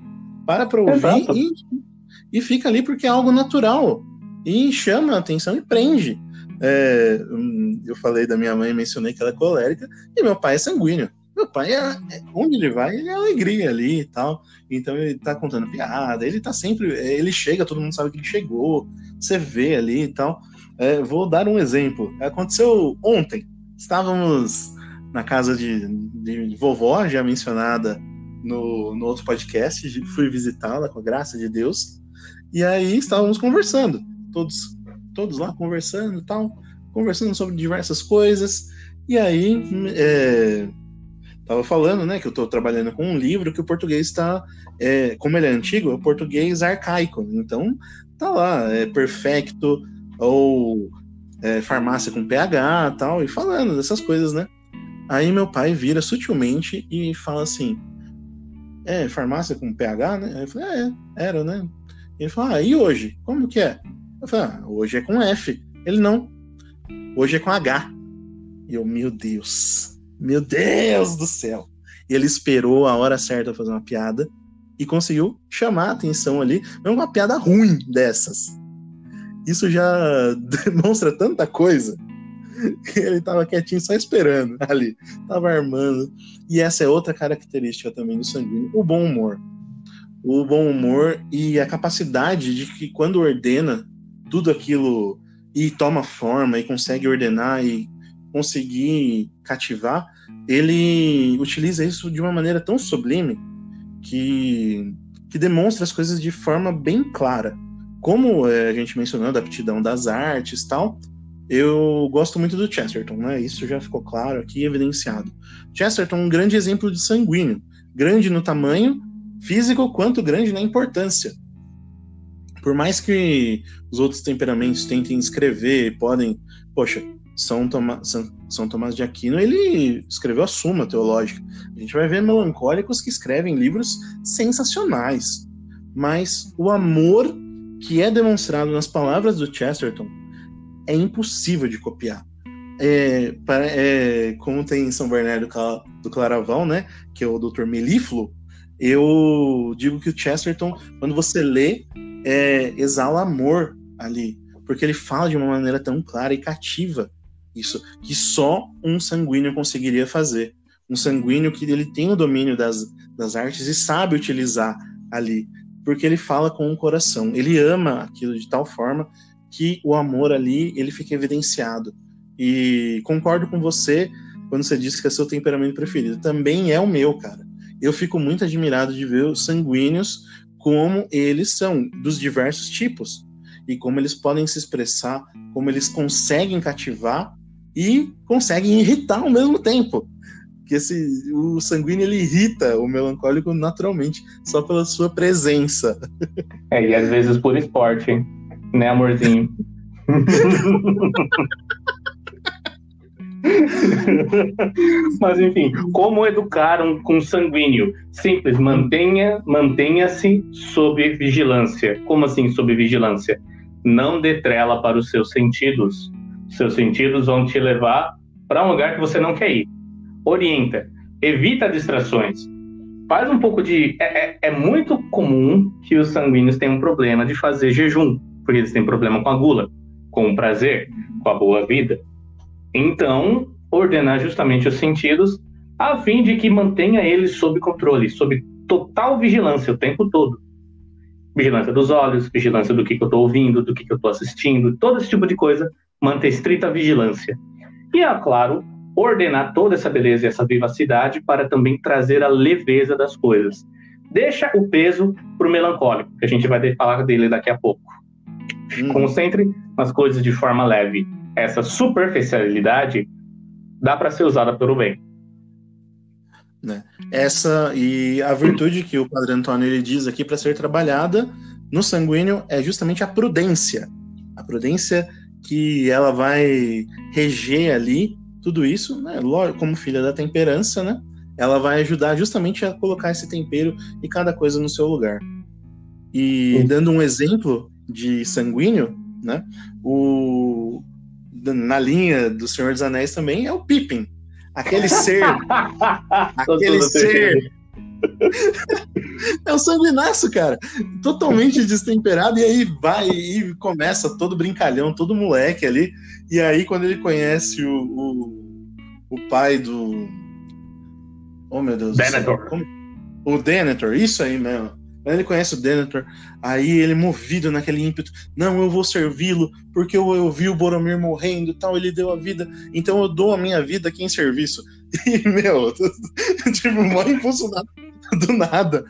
Para para ouvir e, e fica ali porque é algo natural. E chama a atenção e prende. É, hum, eu falei da minha mãe, mencionei que ela é colérica, e meu pai é sanguíneo. Meu pai, é, é, onde ele vai, ele é alegria ali e tal. Então ele tá contando piada, ele tá sempre. Ele chega, todo mundo sabe que ele chegou, você vê ali e tal. É, vou dar um exemplo. Aconteceu ontem. Estávamos na casa de, de vovó, já mencionada no, no outro podcast. Fui visitá-la, com a graça de Deus. E aí estávamos conversando, todos, todos lá conversando e tal, conversando sobre diversas coisas. E aí, é, Tava falando, né, que eu estou trabalhando com um livro que o português está, é, como ele é antigo, é o português arcaico. Então, tá lá, é perfecto ou é, farmácia com PH tal, e falando dessas coisas, né? Aí meu pai vira sutilmente e fala assim: É, farmácia com PH, né? Aí eu falei: É, era, né? Ele fala: Ah, e hoje? Como que é? Eu falei: Ah, hoje é com F. Ele não. Hoje é com H. E eu, meu Deus. Meu Deus do céu! Ele esperou a hora certa pra fazer uma piada e conseguiu chamar a atenção ali, mesmo uma piada ruim dessas. Isso já demonstra tanta coisa. Ele tava quietinho só esperando ali, tava armando. E essa é outra característica também do sanguíneo, o bom humor. O bom humor e a capacidade de que quando ordena tudo aquilo e toma forma e consegue ordenar e conseguir cativar, ele utiliza isso de uma maneira tão sublime que, que demonstra as coisas de forma bem clara. Como é, a gente mencionou da aptidão das artes tal, eu gosto muito do Chesterton, né? Isso já ficou claro aqui, evidenciado. Chesterton é um grande exemplo de sanguíneo, grande no tamanho físico quanto grande na importância. Por mais que os outros temperamentos tentem escrever, podem, poxa, São, Tomás, São, São Tomás de Aquino ele escreveu a Suma Teológica. A gente vai ver melancólicos que escrevem livros sensacionais, mas o amor que é demonstrado nas palavras do Chesterton é impossível de copiar. É, é, como tem em São Bernardo do Claraval, né, que é o Dr. Melífluo, eu digo que o Chesterton, quando você lê, é, exala amor ali, porque ele fala de uma maneira tão clara e cativa isso que só um sanguíneo conseguiria fazer. Um sanguíneo que ele tem o domínio das, das artes e sabe utilizar ali, porque ele fala com o coração. Ele ama aquilo de tal forma que o amor ali ele fica evidenciado. E concordo com você quando você disse que é seu temperamento preferido. Também é o meu, cara. Eu fico muito admirado de ver os sanguíneos como eles são, dos diversos tipos, e como eles podem se expressar, como eles conseguem cativar e conseguem irritar ao mesmo tempo. Que esse, o sanguíneo ele irrita o melancólico naturalmente, só pela sua presença. É, e às vezes por esporte, né, amorzinho? Mas enfim, como educar um consanguíneo? Simples, mantenha, mantenha-se sob vigilância. Como assim sob vigilância? Não dê trela para os seus sentidos. Seus sentidos vão te levar para um lugar que você não quer ir. Orienta, evita distrações. Faz um pouco de. É, é, é muito comum que os sanguíneos tenham um problema de fazer jejum, porque eles têm problema com a gula, com o prazer, com a boa vida. Então, ordenar justamente os sentidos a fim de que mantenha eles sob controle, sob total vigilância o tempo todo. Vigilância dos olhos, vigilância do que, que eu estou ouvindo, do que, que eu estou assistindo, todo esse tipo de coisa, manter estrita vigilância. E, é claro, ordenar toda essa beleza e essa vivacidade para também trazer a leveza das coisas. Deixa o peso para o melancólico, que a gente vai falar dele daqui a pouco. Hum. Concentre nas coisas de forma leve essa superficialidade dá para ser usada pelo bem. Né? Essa e a virtude que o Padre Antônio ele diz aqui para ser trabalhada no sanguíneo é justamente a prudência. A prudência que ela vai reger ali tudo isso, né? como filha da temperança, né? Ela vai ajudar justamente a colocar esse tempero e cada coisa no seu lugar. E dando um exemplo de sanguíneo, né? O, na linha do Senhor dos Anéis também é o Pippin. Aquele ser. aquele ser. é o sanguinaço, cara. Totalmente destemperado. E aí vai e começa todo brincalhão, todo moleque ali. E aí, quando ele conhece o, o, o pai do. Oh, meu Deus. Denethor. O Denethor, isso aí mesmo. Ele conhece o Denethor, aí ele movido naquele ímpeto, não, eu vou servi-lo, porque eu, eu vi o Boromir morrendo tal, ele deu a vida, então eu dou a minha vida aqui em serviço. E, meu, tipo, mó impulso do nada.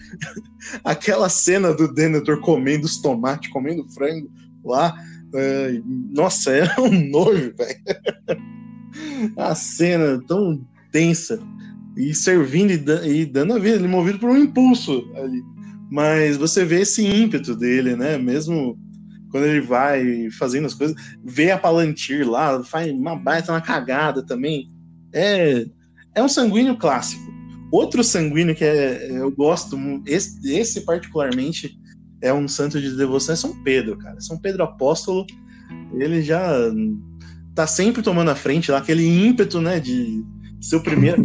Aquela cena do Denethor comendo os tomates, comendo frango lá, é, nossa, é um nojo, velho. A cena tão tensa, e servindo e, dando a vida, ele movido por um impulso ali. Mas você vê esse ímpeto dele, né? Mesmo quando ele vai fazendo as coisas, vê a Palantir lá, faz uma baita, uma cagada também. É, é um sanguíneo clássico. Outro sanguíneo que é, eu gosto, esse, esse particularmente é um santo de devoção, é São Pedro, cara. São Pedro Apóstolo, ele já tá sempre tomando a frente lá, aquele ímpeto, né, de ser o primeiro.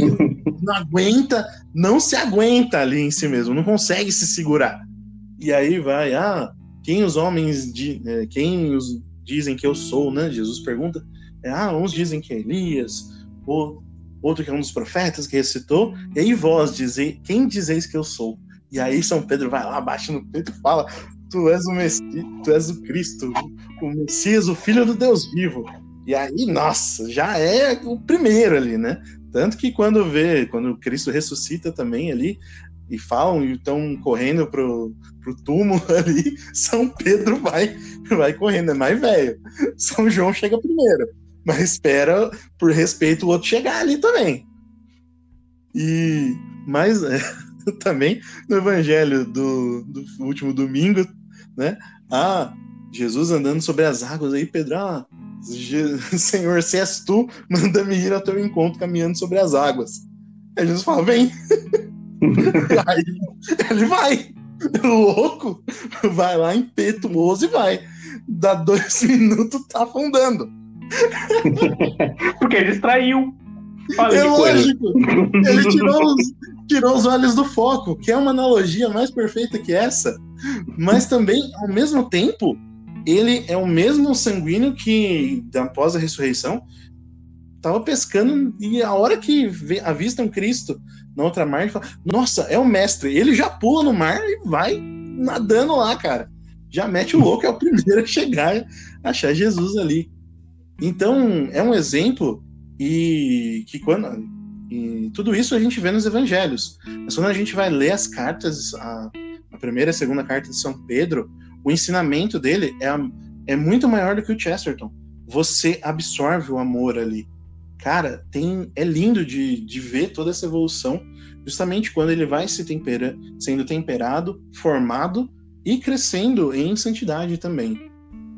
não aguenta, não se aguenta ali em si mesmo, não consegue se segurar. E aí vai, ah, quem os homens, de, é, quem os dizem que eu sou, né? Jesus pergunta. É, ah, uns dizem que é Elias, ou, outro que é um dos profetas que recitou, e aí vós dizem, quem dizeis que eu sou? E aí São Pedro vai lá, bate no peito e fala: Tu és o Messias, tu és o Cristo, o Messias, o Filho do Deus vivo. E aí, nossa, já é o primeiro ali, né? Tanto que quando vê, quando Cristo ressuscita também ali, e falam e estão correndo pro, pro túmulo ali, São Pedro vai, vai correndo, é mais velho. São João chega primeiro, mas espera, por respeito, o outro chegar ali também. E mas é, também no evangelho do, do último domingo, né? Ah, Jesus andando sobre as águas aí, Pedro, ah, Senhor, se és tu, manda-me ir ao teu encontro caminhando sobre as águas. Aí Jesus fala, vem. Aí ele vai, louco, vai lá impetuoso e vai. Dá dois minutos, tá afundando. Porque ele distraiu. é lógico. Ele tirou os, tirou os olhos do foco, que é uma analogia mais perfeita que essa. Mas também, ao mesmo tempo, ele é o mesmo sanguíneo que, após a ressurreição, estava pescando e a hora que avistam Cristo na outra mar, ele fala: Nossa, é o mestre. Ele já pula no mar e vai nadando lá, cara. Já mete o louco, é o primeiro a chegar, a achar Jesus ali. Então, é um exemplo e que quando e tudo isso a gente vê nos evangelhos. Mas quando a gente vai ler as cartas, a, a primeira e a segunda carta de São Pedro, o ensinamento dele é, é muito maior do que o Chesterton. Você absorve o amor ali. Cara, tem, é lindo de, de ver toda essa evolução, justamente quando ele vai se tempera, sendo temperado, formado e crescendo em santidade também.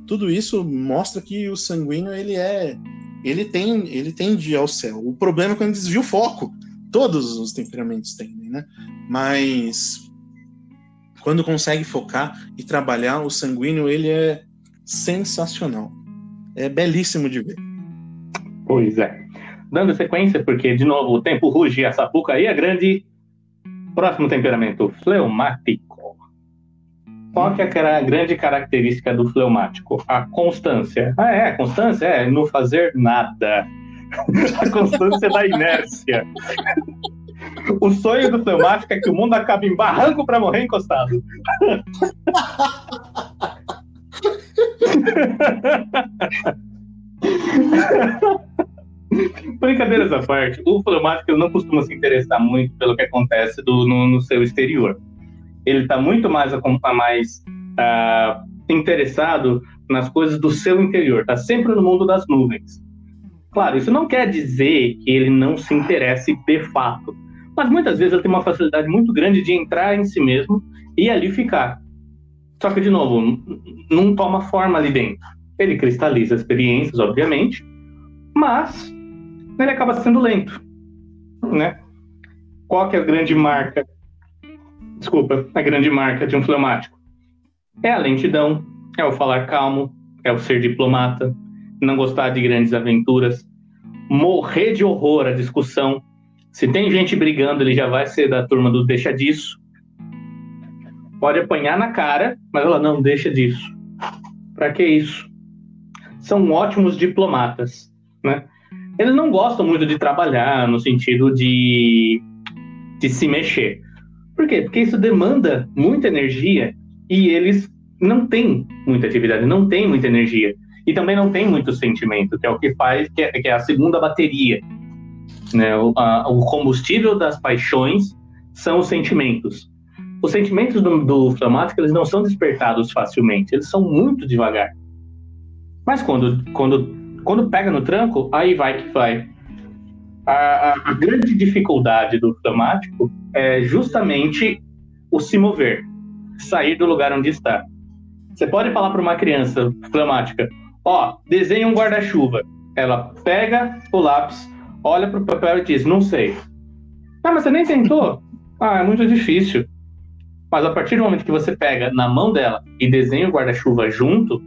Tudo isso mostra que o sanguíneo ele é ele tem ele tende ao céu. O problema é quando desvia o foco. Todos os temperamentos tendem, né? Mas quando consegue focar e trabalhar, o sanguíneo ele é sensacional. É belíssimo de ver. Pois é. Dando sequência, porque de novo o tempo ruge a sapuca e a grande. Próximo temperamento, fleumático. Qual que é a grande característica do fleumático? A constância. Ah, é, a constância é não fazer nada. a constância da inércia. O sonho do fleumático é que o mundo acabe em barranco para morrer encostado. Brincadeiras à parte, o fleumático não costuma se interessar muito pelo que acontece do, no, no seu exterior ele está muito mais, mais uh, interessado nas coisas do seu interior, está sempre no mundo das nuvens. Claro, isso não quer dizer que ele não se interesse de fato, mas muitas vezes ele tem uma facilidade muito grande de entrar em si mesmo e ali ficar. Só que, de novo, não toma forma ali dentro. Ele cristaliza experiências, obviamente, mas ele acaba sendo lento, né? Qual que é a grande marca desculpa, a grande marca de um fleumático? É a lentidão, é o falar calmo, é o ser diplomata, não gostar de grandes aventuras, morrer de horror à discussão. Se tem gente brigando, ele já vai ser da turma do deixa disso. Pode apanhar na cara, mas ela não deixa disso. Para que isso? São ótimos diplomatas, né? Eles não gostam muito de trabalhar no sentido de, de se mexer. Por quê? Porque isso demanda muita energia e eles não têm muita atividade, não têm muita energia. E também não tem muito sentimento, que é o que faz, que é, que é a segunda bateria. Né? O, a, o, combustível das paixões são os sentimentos. Os sentimentos do, do eles não são despertados facilmente, eles são muito devagar. Mas quando, quando, quando pega no tranco, aí vai que vai a, a, grande dificuldade do fleumático é justamente o se mover, sair do lugar onde está. Você pode falar para uma criança fleumática, ó, desenha um guarda-chuva. Ela pega o lápis, olha para o papel e diz, não sei. Ah, mas você nem tentou? Ah, é muito difícil. Mas a partir do momento que você pega na mão dela e desenha o guarda-chuva junto,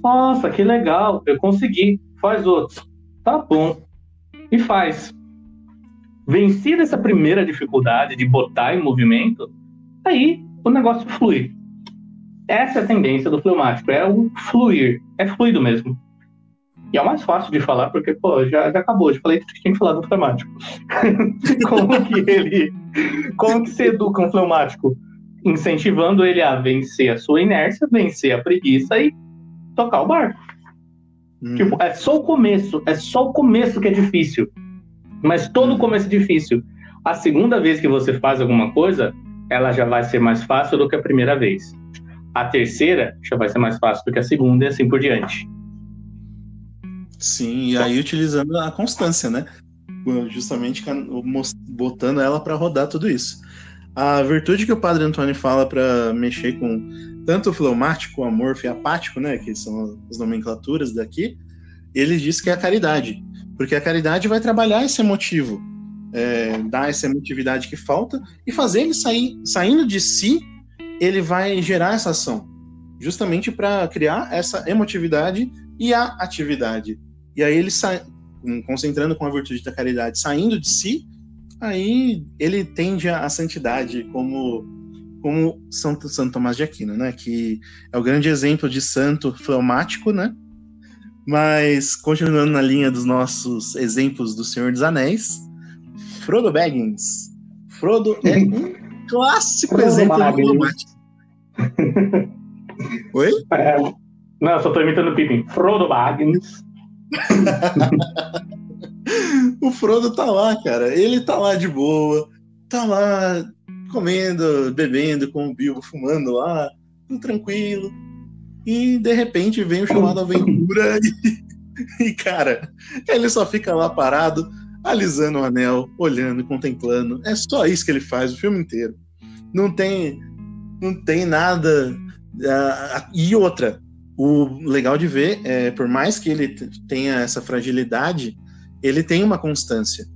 nossa, que legal, eu consegui, faz outro. Tá bom e faz. Vencida essa primeira dificuldade de botar em movimento, aí o negócio flui. Essa é a tendência do fleumático, é o fluir, é fluido mesmo. E é o mais fácil de falar, porque, pô, já, já acabou, já falei que tinha que falar do fleumático. como que ele. Como que se educa um fleumático? Incentivando ele a vencer a sua inércia, vencer a preguiça e tocar o barco. Hum. Tipo, é só o começo, é só o começo que é difícil. Mas todo hum. começo é difícil. A segunda vez que você faz alguma coisa, ela já vai ser mais fácil do que a primeira vez. A terceira já vai ser mais fácil do que a segunda e assim por diante. Sim, e aí utilizando a constância, né? Justamente botando ela para rodar tudo isso. A virtude que o Padre Antônio fala para mexer com tanto fleumático, amorfo e apático, né, que são as nomenclaturas daqui, ele diz que é a caridade, porque a caridade vai trabalhar esse emotivo, é, dar essa emotividade que falta e fazer ele sair, saindo de si, ele vai gerar essa ação, justamente para criar essa emotividade e a atividade. E aí ele sai, concentrando com a virtude da caridade, saindo de si, aí ele tende à santidade como como Santo, Santo Tomás de Aquino, né? Que é o grande exemplo de santo fleumático, né? Mas, continuando na linha dos nossos exemplos do Senhor dos Anéis, Frodo Baggins. Frodo é um clássico exemplo fleumático. Oi? É, não, só tô imitando o Pippin. Frodo Baggins. o Frodo tá lá, cara. Ele tá lá de boa, tá lá comendo, bebendo com o Bilbo, fumando lá, tudo tranquilo. E de repente vem o chamado Aventura e, e, cara, ele só fica lá parado, alisando o anel, olhando, contemplando. É só isso que ele faz o filme inteiro. Não tem, não tem nada. Uh, e outra, o legal de ver é, por mais que ele tenha essa fragilidade, ele tem uma constância.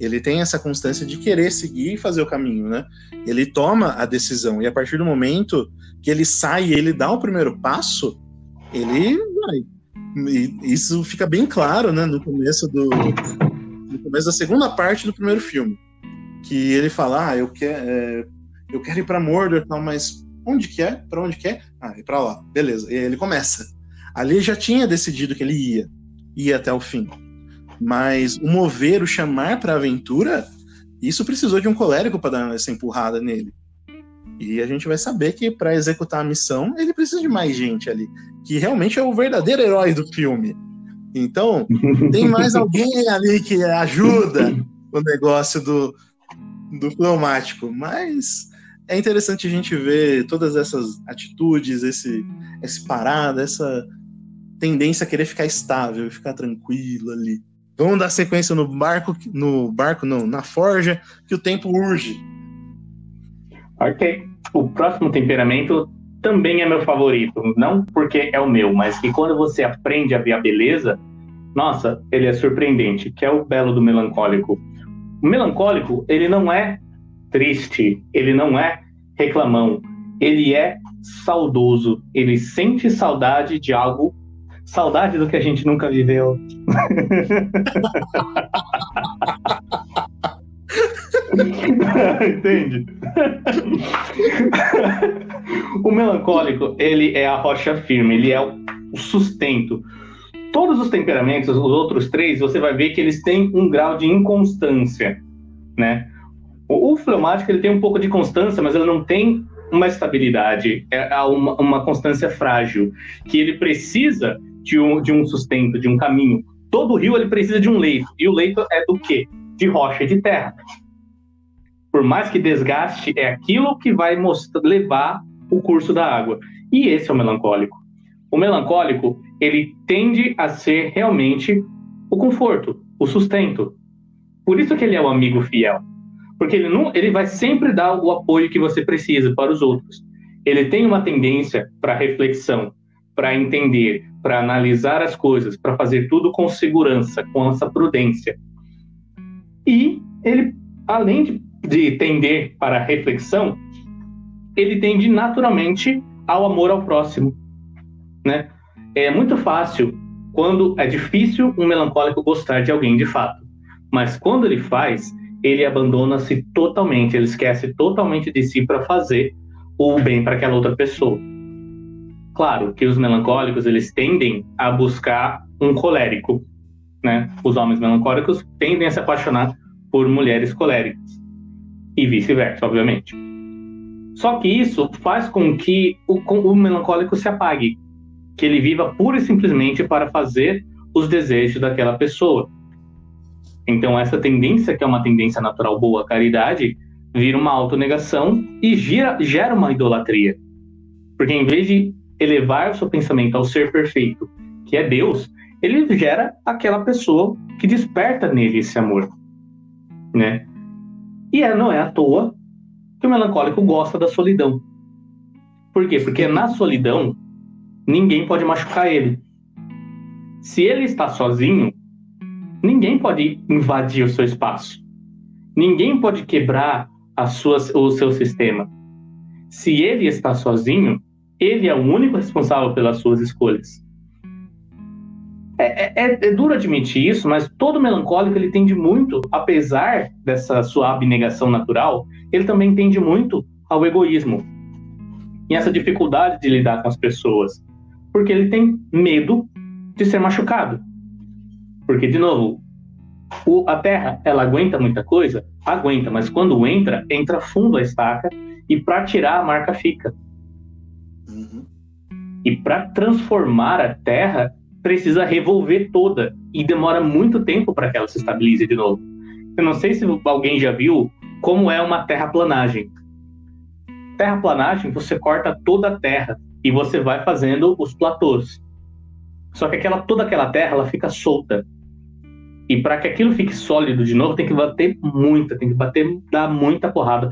Ele tem essa constância de querer seguir e fazer o caminho, né? Ele toma a decisão e a partir do momento que ele sai ele dá o primeiro passo, ele vai. E isso fica bem claro, né, no começo do no começo da segunda parte do primeiro filme, que ele fala: "Ah, eu quero é, eu quero ir para Mordor, tal, mas onde que é? Para onde que é? Ah, ir para lá. Beleza. E aí ele começa. Ali já tinha decidido que ele ia, ia até o fim. Mas o mover, o chamar para a aventura, isso precisou de um colérico para dar essa empurrada nele. E a gente vai saber que para executar a missão, ele precisa de mais gente ali, que realmente é o verdadeiro herói do filme. Então, tem mais alguém ali que ajuda o negócio do, do fleumático. Mas é interessante a gente ver todas essas atitudes, esse, esse parada, essa tendência a querer ficar estável, ficar tranquilo ali. Vamos dar sequência no barco, no barco não, na forja, que o tempo urge. Ok. O próximo temperamento também é meu favorito. Não porque é o meu, mas que quando você aprende a ver a beleza, nossa, ele é surpreendente, que é o belo do melancólico. O melancólico, ele não é triste, ele não é reclamão, ele é saudoso, ele sente saudade de algo Saudade do que a gente nunca viveu. Entende? o melancólico, ele é a rocha firme, ele é o sustento. Todos os temperamentos, os outros três, você vai ver que eles têm um grau de inconstância, né? O, o fleumático, ele tem um pouco de constância, mas ele não tem uma estabilidade, é uma, uma constância frágil, que ele precisa de um, de um sustento, de um caminho. Todo rio ele precisa de um leito. E o leito é do quê? De rocha e de terra. Por mais que desgaste, é aquilo que vai mostrar, levar o curso da água. E esse é o melancólico. O melancólico, ele tende a ser realmente o conforto, o sustento. Por isso que ele é o amigo fiel. Porque ele, não, ele vai sempre dar o apoio que você precisa para os outros. Ele tem uma tendência para reflexão, para entender, para analisar as coisas, para fazer tudo com segurança, com essa prudência. E ele, além de, de tender para a reflexão, ele tende naturalmente ao amor ao próximo, né? É muito fácil quando é difícil um melancólico gostar de alguém de fato, mas quando ele faz, ele abandona-se totalmente, ele esquece totalmente de si para fazer o bem para aquela outra pessoa. Claro que os melancólicos eles tendem a buscar um colérico, né? Os homens melancólicos tendem a se apaixonar por mulheres coléricas e vice-versa, obviamente. Só que isso faz com que o, o melancólico se apague, que ele viva pura e simplesmente para fazer os desejos daquela pessoa. Então essa tendência, que é uma tendência natural boa, a caridade, vira uma autonegação e gira, gera uma idolatria. Porque em vez de elevar o seu pensamento ao ser perfeito, que é Deus, ele gera aquela pessoa que desperta nele esse amor, né? E é, não é à toa que o melancólico gosta da solidão. Por quê? Porque na solidão ninguém pode machucar ele. Se ele está sozinho, ninguém pode invadir o seu espaço. Ninguém pode quebrar suas, o seu sistema. Se ele está sozinho, ele é o único responsável pelas suas escolhas. É, é, é, duro admitir isso, mas todo melancólico ele tende muito, apesar dessa sua abnegação natural, ele também tende muito ao egoísmo e essa dificuldade de lidar com as pessoas, porque ele tem medo de ser machucado. Porque de novo, o, a Terra ela aguenta muita coisa, aguenta, mas quando entra, entra fundo a estaca e para tirar a marca fica. Uhum. E para transformar a Terra precisa revolver toda e demora muito tempo para que ela se estabilize de novo. Eu não sei se alguém já viu como é uma terraplanagem. Terraplanagem, você corta toda a terra e você vai fazendo os platôs. Só que aquela toda aquela terra ela fica solta. E para que aquilo fique sólido de novo, tem que bater muita, tem que bater, dar muita porrada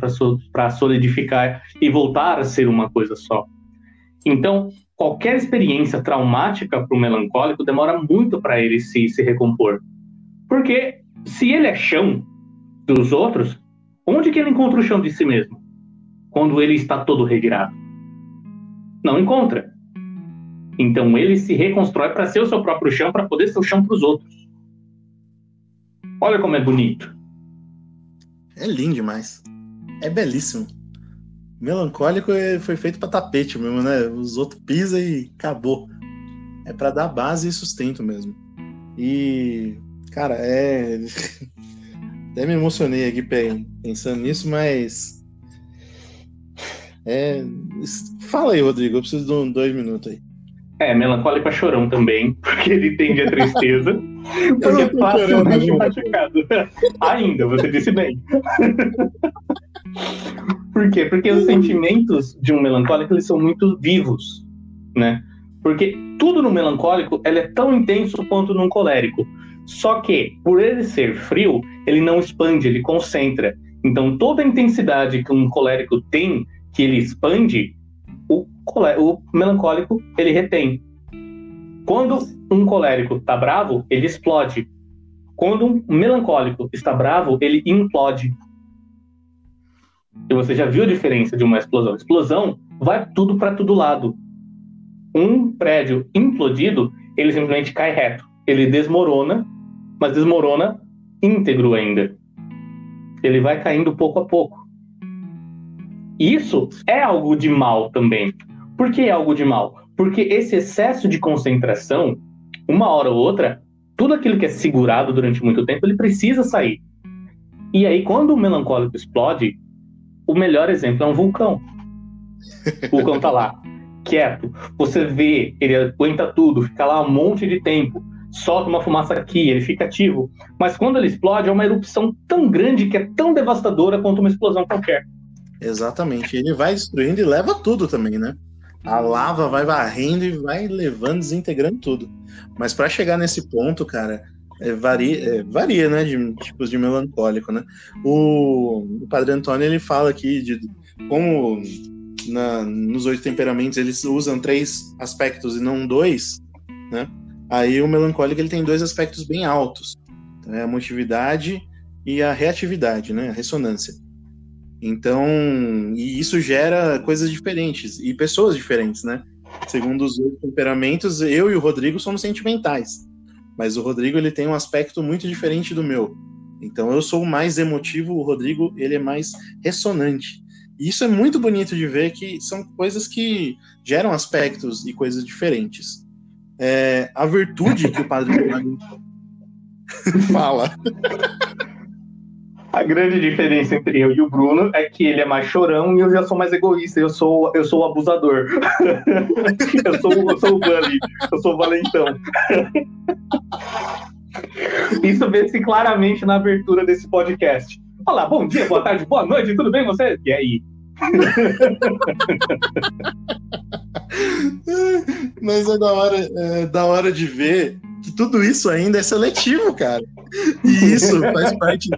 para solidificar e voltar a ser uma coisa só. Então, qualquer experiência traumática para o melancólico demora muito para ele se, se recompor. Porque se ele é chão dos outros, onde que ele encontra o chão de si mesmo? Quando ele está todo revirado? Não encontra. Então ele se reconstrói para ser o seu próprio chão, para poder ser o chão para os outros. Olha como é bonito. É lindo demais. É belíssimo. Melancólico é, foi feito para tapete mesmo, né? Os outros pisa e acabou. É para dar base e sustento mesmo. E, cara, é. Até me emocionei aqui pensando nisso, mas. É... Fala aí, Rodrigo, eu preciso de um, dois minutos aí. É, melancólico é chorão também, porque ele tende a tristeza, porque é facilmente machucado. Ainda, você disse bem. Por quê? Porque os sentimentos de um melancólico eles são muito vivos, né? Porque tudo no melancólico ele é tão intenso quanto num colérico. Só que, por ele ser frio, ele não expande, ele concentra. Então, toda a intensidade que um colérico tem, que ele expande, o, o melancólico ele retém. Quando um colérico está bravo, ele explode. Quando um melancólico está bravo, ele implode. E você já viu a diferença de uma explosão. Explosão vai tudo para todo lado. Um prédio implodido, ele simplesmente cai reto. Ele desmorona, mas desmorona íntegro ainda. Ele vai caindo pouco a pouco. Isso é algo de mal também. Por que é algo de mal? Porque esse excesso de concentração, uma hora ou outra, tudo aquilo que é segurado durante muito tempo, ele precisa sair. E aí, quando o melancólico explode, o melhor exemplo é um vulcão. O vulcão tá lá, quieto. Você vê, ele aguenta tudo, fica lá um monte de tempo, solta uma fumaça aqui, ele fica ativo. Mas quando ele explode, é uma erupção tão grande que é tão devastadora quanto uma explosão qualquer. Exatamente. Ele vai destruindo e leva tudo também, né? A lava vai varrendo e vai levando, desintegrando tudo. Mas para chegar nesse ponto, cara, é, varia, é, varia, né, de tipos de melancólico, né? O, o Padre Antônio ele fala aqui de como na, nos oito temperamentos eles usam três aspectos e não dois, né? Aí o melancólico ele tem dois aspectos bem altos, então, é a motividade e a reatividade, né? A ressonância. Então, e isso gera coisas diferentes e pessoas diferentes, né? Segundo os oito temperamentos, eu e o Rodrigo somos sentimentais. Mas o Rodrigo ele tem um aspecto muito diferente do meu. Então eu sou mais emotivo, o Rodrigo ele é mais ressonante. E isso é muito bonito de ver que são coisas que geram aspectos e coisas diferentes. É, a virtude que o Padre fala. A grande diferença entre eu e o Bruno é que ele é mais chorão e eu já sou mais egoísta. Eu sou, eu sou o abusador. eu, sou, eu sou o bully. Eu sou o valentão. Isso vê-se claramente na abertura desse podcast. Olá, bom dia, boa tarde, boa noite, tudo bem você? E aí? Mas é da hora, é da hora de ver que tudo isso ainda é seletivo, cara. E isso faz parte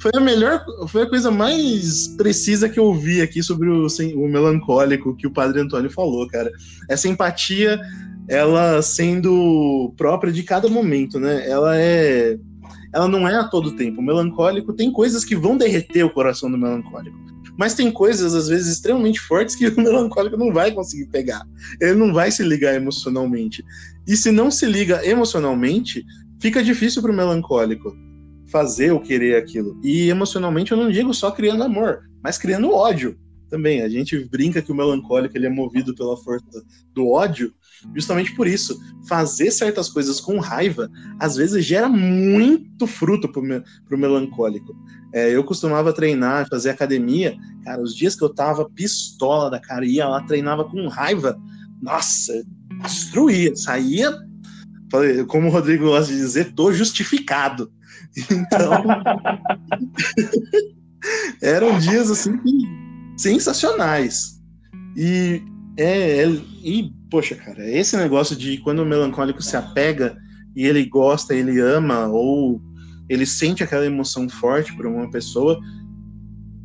foi a melhor, foi a coisa mais precisa que eu ouvi aqui sobre o, o melancólico que o Padre Antônio falou, cara. Essa empatia ela sendo própria de cada momento, né? Ela é ela não é a todo tempo. O melancólico tem coisas que vão derreter o coração do melancólico. Mas tem coisas, às vezes, extremamente fortes que o melancólico não vai conseguir pegar. Ele não vai se ligar emocionalmente. E se não se liga emocionalmente, fica difícil para o melancólico fazer ou querer aquilo. E emocionalmente eu não digo só criando amor, mas criando ódio também. A gente brinca que o melancólico ele é movido pela força do ódio, justamente por isso. Fazer certas coisas com raiva, às vezes gera muito fruto pro, me, pro melancólico. É, eu costumava treinar, fazer academia, cara, os dias que eu tava pistola da cara, ia lá, treinava com raiva, nossa, destruía, saía, como o Rodrigo gosta de dizer, tô justificado. Então, eram dias assim sensacionais. E é, é, e poxa, cara, esse negócio de quando o melancólico se apega e ele gosta, ele ama ou ele sente aquela emoção forte por uma pessoa,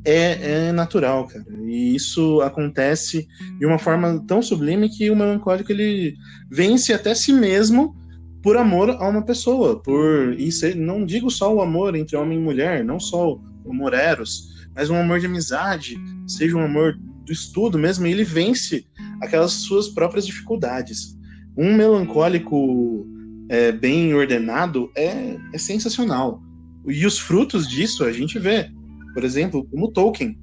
é, é, natural, cara. E isso acontece de uma forma tão sublime que o melancólico ele vence até si mesmo por amor a uma pessoa, por isso não digo só o amor entre homem e mulher, não só o amor eros, mas um amor de amizade, seja um amor do estudo mesmo, ele vence aquelas suas próprias dificuldades. Um melancólico é, bem ordenado é, é sensacional. E os frutos disso a gente vê. Por exemplo, como Tolkien.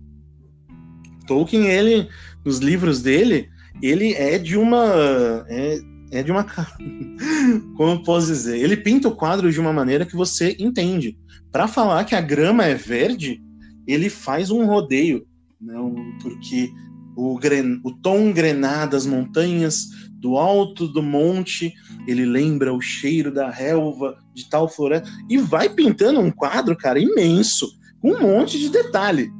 Tolkien, ele, nos livros dele, ele é de uma. É, é de uma. Como posso dizer? Ele pinta o quadro de uma maneira que você entende. Para falar que a grama é verde, ele faz um rodeio, não? porque o, gren... o tom grená das montanhas, do alto do monte, ele lembra o cheiro da relva de tal floresta, e vai pintando um quadro, cara, imenso, com um monte de detalhe.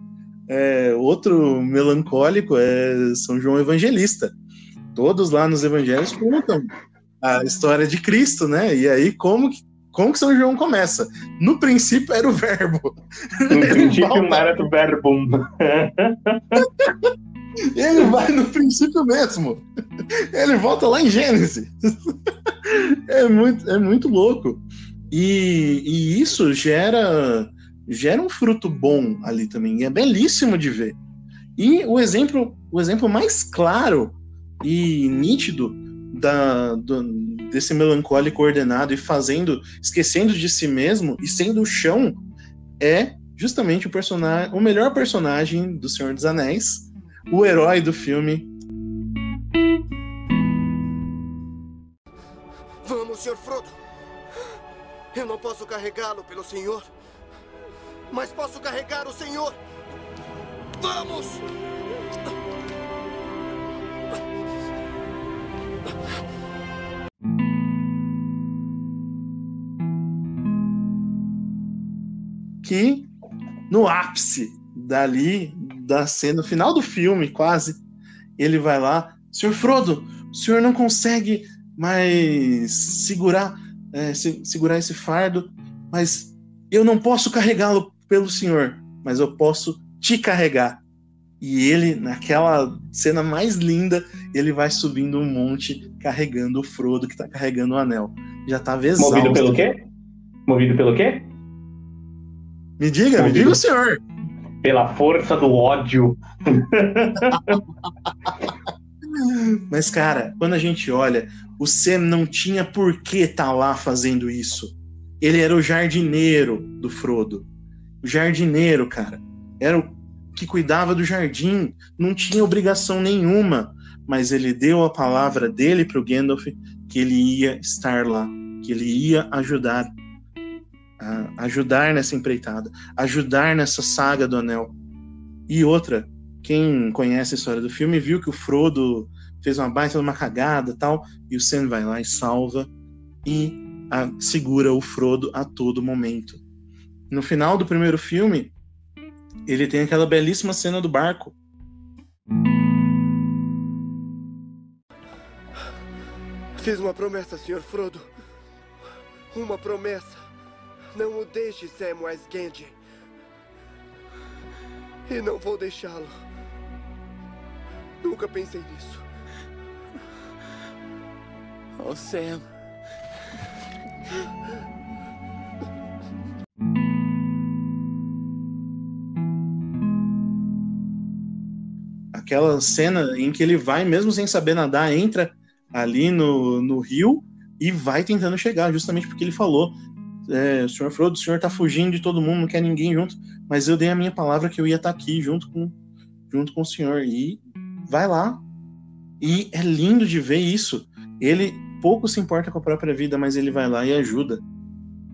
É, outro melancólico é São João Evangelista. Todos lá nos evangelhos contam a história de Cristo, né? E aí, como que, como que São João começa? No princípio era o verbo. No princípio não era o verbo. Ele vai no princípio mesmo. Ele volta lá em Gênesis. É muito, é muito louco. E, e isso gera, gera um fruto bom ali também. É belíssimo de ver. E o exemplo, o exemplo mais claro e nítido da, do, desse melancólico ordenado e fazendo, esquecendo de si mesmo e sendo o chão é justamente o personagem, o melhor personagem do Senhor dos Anéis, o herói do filme. Vamos, Sr. Frodo. Eu não posso carregá-lo pelo senhor, mas posso carregar o senhor. Vamos! Que no ápice dali da cena, no final do filme, quase, ele vai lá, Senhor Frodo, o senhor não consegue mais segurar, é, se, segurar esse fardo, mas eu não posso carregá-lo pelo senhor, mas eu posso te carregar. E ele, naquela cena mais linda, ele vai subindo um monte carregando o Frodo que tá carregando o anel. Já tá exausto. Movido pelo quê? Movido pelo quê? Me diga, Movido. me diga o senhor pela força do ódio. Mas, cara, quando a gente olha, o Sam não tinha por que estar tá lá fazendo isso. Ele era o jardineiro do Frodo. O jardineiro, cara. Era o que cuidava do jardim. Não tinha obrigação nenhuma. Mas ele deu a palavra dele para o Gandalf que ele ia estar lá. Que ele ia ajudar ajudar nessa empreitada, ajudar nessa saga do Anel. E outra, quem conhece a história do filme viu que o Frodo fez uma baita uma cagada tal, e o Sam vai lá e salva e a, segura o Frodo a todo momento. No final do primeiro filme, ele tem aquela belíssima cena do barco. Fiz uma promessa, Sr. Frodo. Uma promessa. Não o deixe, Samwise Gamgee. E não vou deixá-lo. Nunca pensei nisso. Oh, Sam. Aquela cena em que ele vai, mesmo sem saber nadar, entra ali no, no rio e vai tentando chegar, justamente porque ele falou: é, o senhor Frodo, o senhor tá fugindo de todo mundo, não quer ninguém junto, mas eu dei a minha palavra que eu ia estar tá aqui junto com, junto com o senhor. E vai lá. E é lindo de ver isso. Ele pouco se importa com a própria vida, mas ele vai lá e ajuda.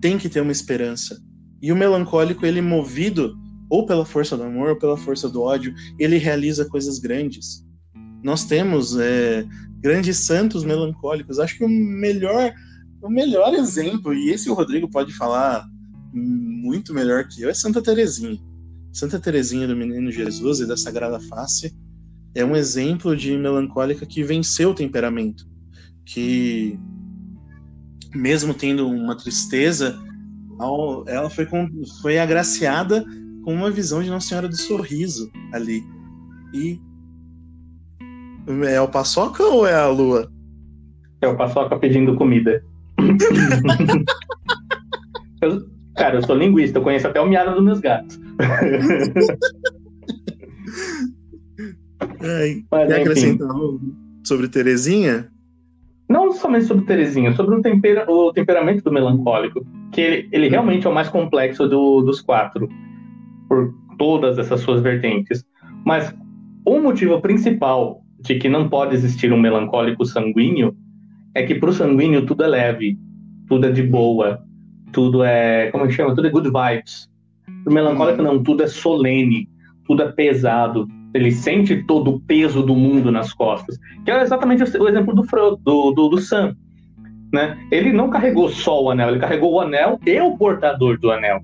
Tem que ter uma esperança. E o melancólico, ele movido ou pela força do amor ou pela força do ódio, ele realiza coisas grandes. Nós temos é, grandes santos melancólicos. Acho que o melhor, o melhor exemplo, e esse o Rodrigo pode falar muito melhor que eu, é Santa Teresinha. Santa Teresinha do Menino Jesus e da Sagrada Face é um exemplo de melancólica que venceu o temperamento, que mesmo tendo uma tristeza, ela foi, foi agraciada com uma visão de Nossa Senhora do Sorriso ali. E é o Paçoca ou é a Lua? É o Paçoca pedindo comida. eu, cara, eu sou linguista, eu conheço até o miado dos meus gatos. Ai, Mas, quer acrescentar sobre Terezinha? Não somente sobre Terezinha, sobre o, tempera, o temperamento do melancólico, que ele, ele realmente é o mais complexo do, dos quatro, por todas essas suas vertentes. Mas o motivo principal de que não pode existir um melancólico sanguíneo é que para o sanguíneo tudo é leve, tudo é de boa, tudo é, como é que chama? Tudo é good vibes. O melancólico não, tudo é solene, tudo é pesado, ele sente todo o peso do mundo nas costas. Que é exatamente o exemplo do, do, do, do Sam. Né? Ele não carregou só o anel, ele carregou o anel e o portador do anel.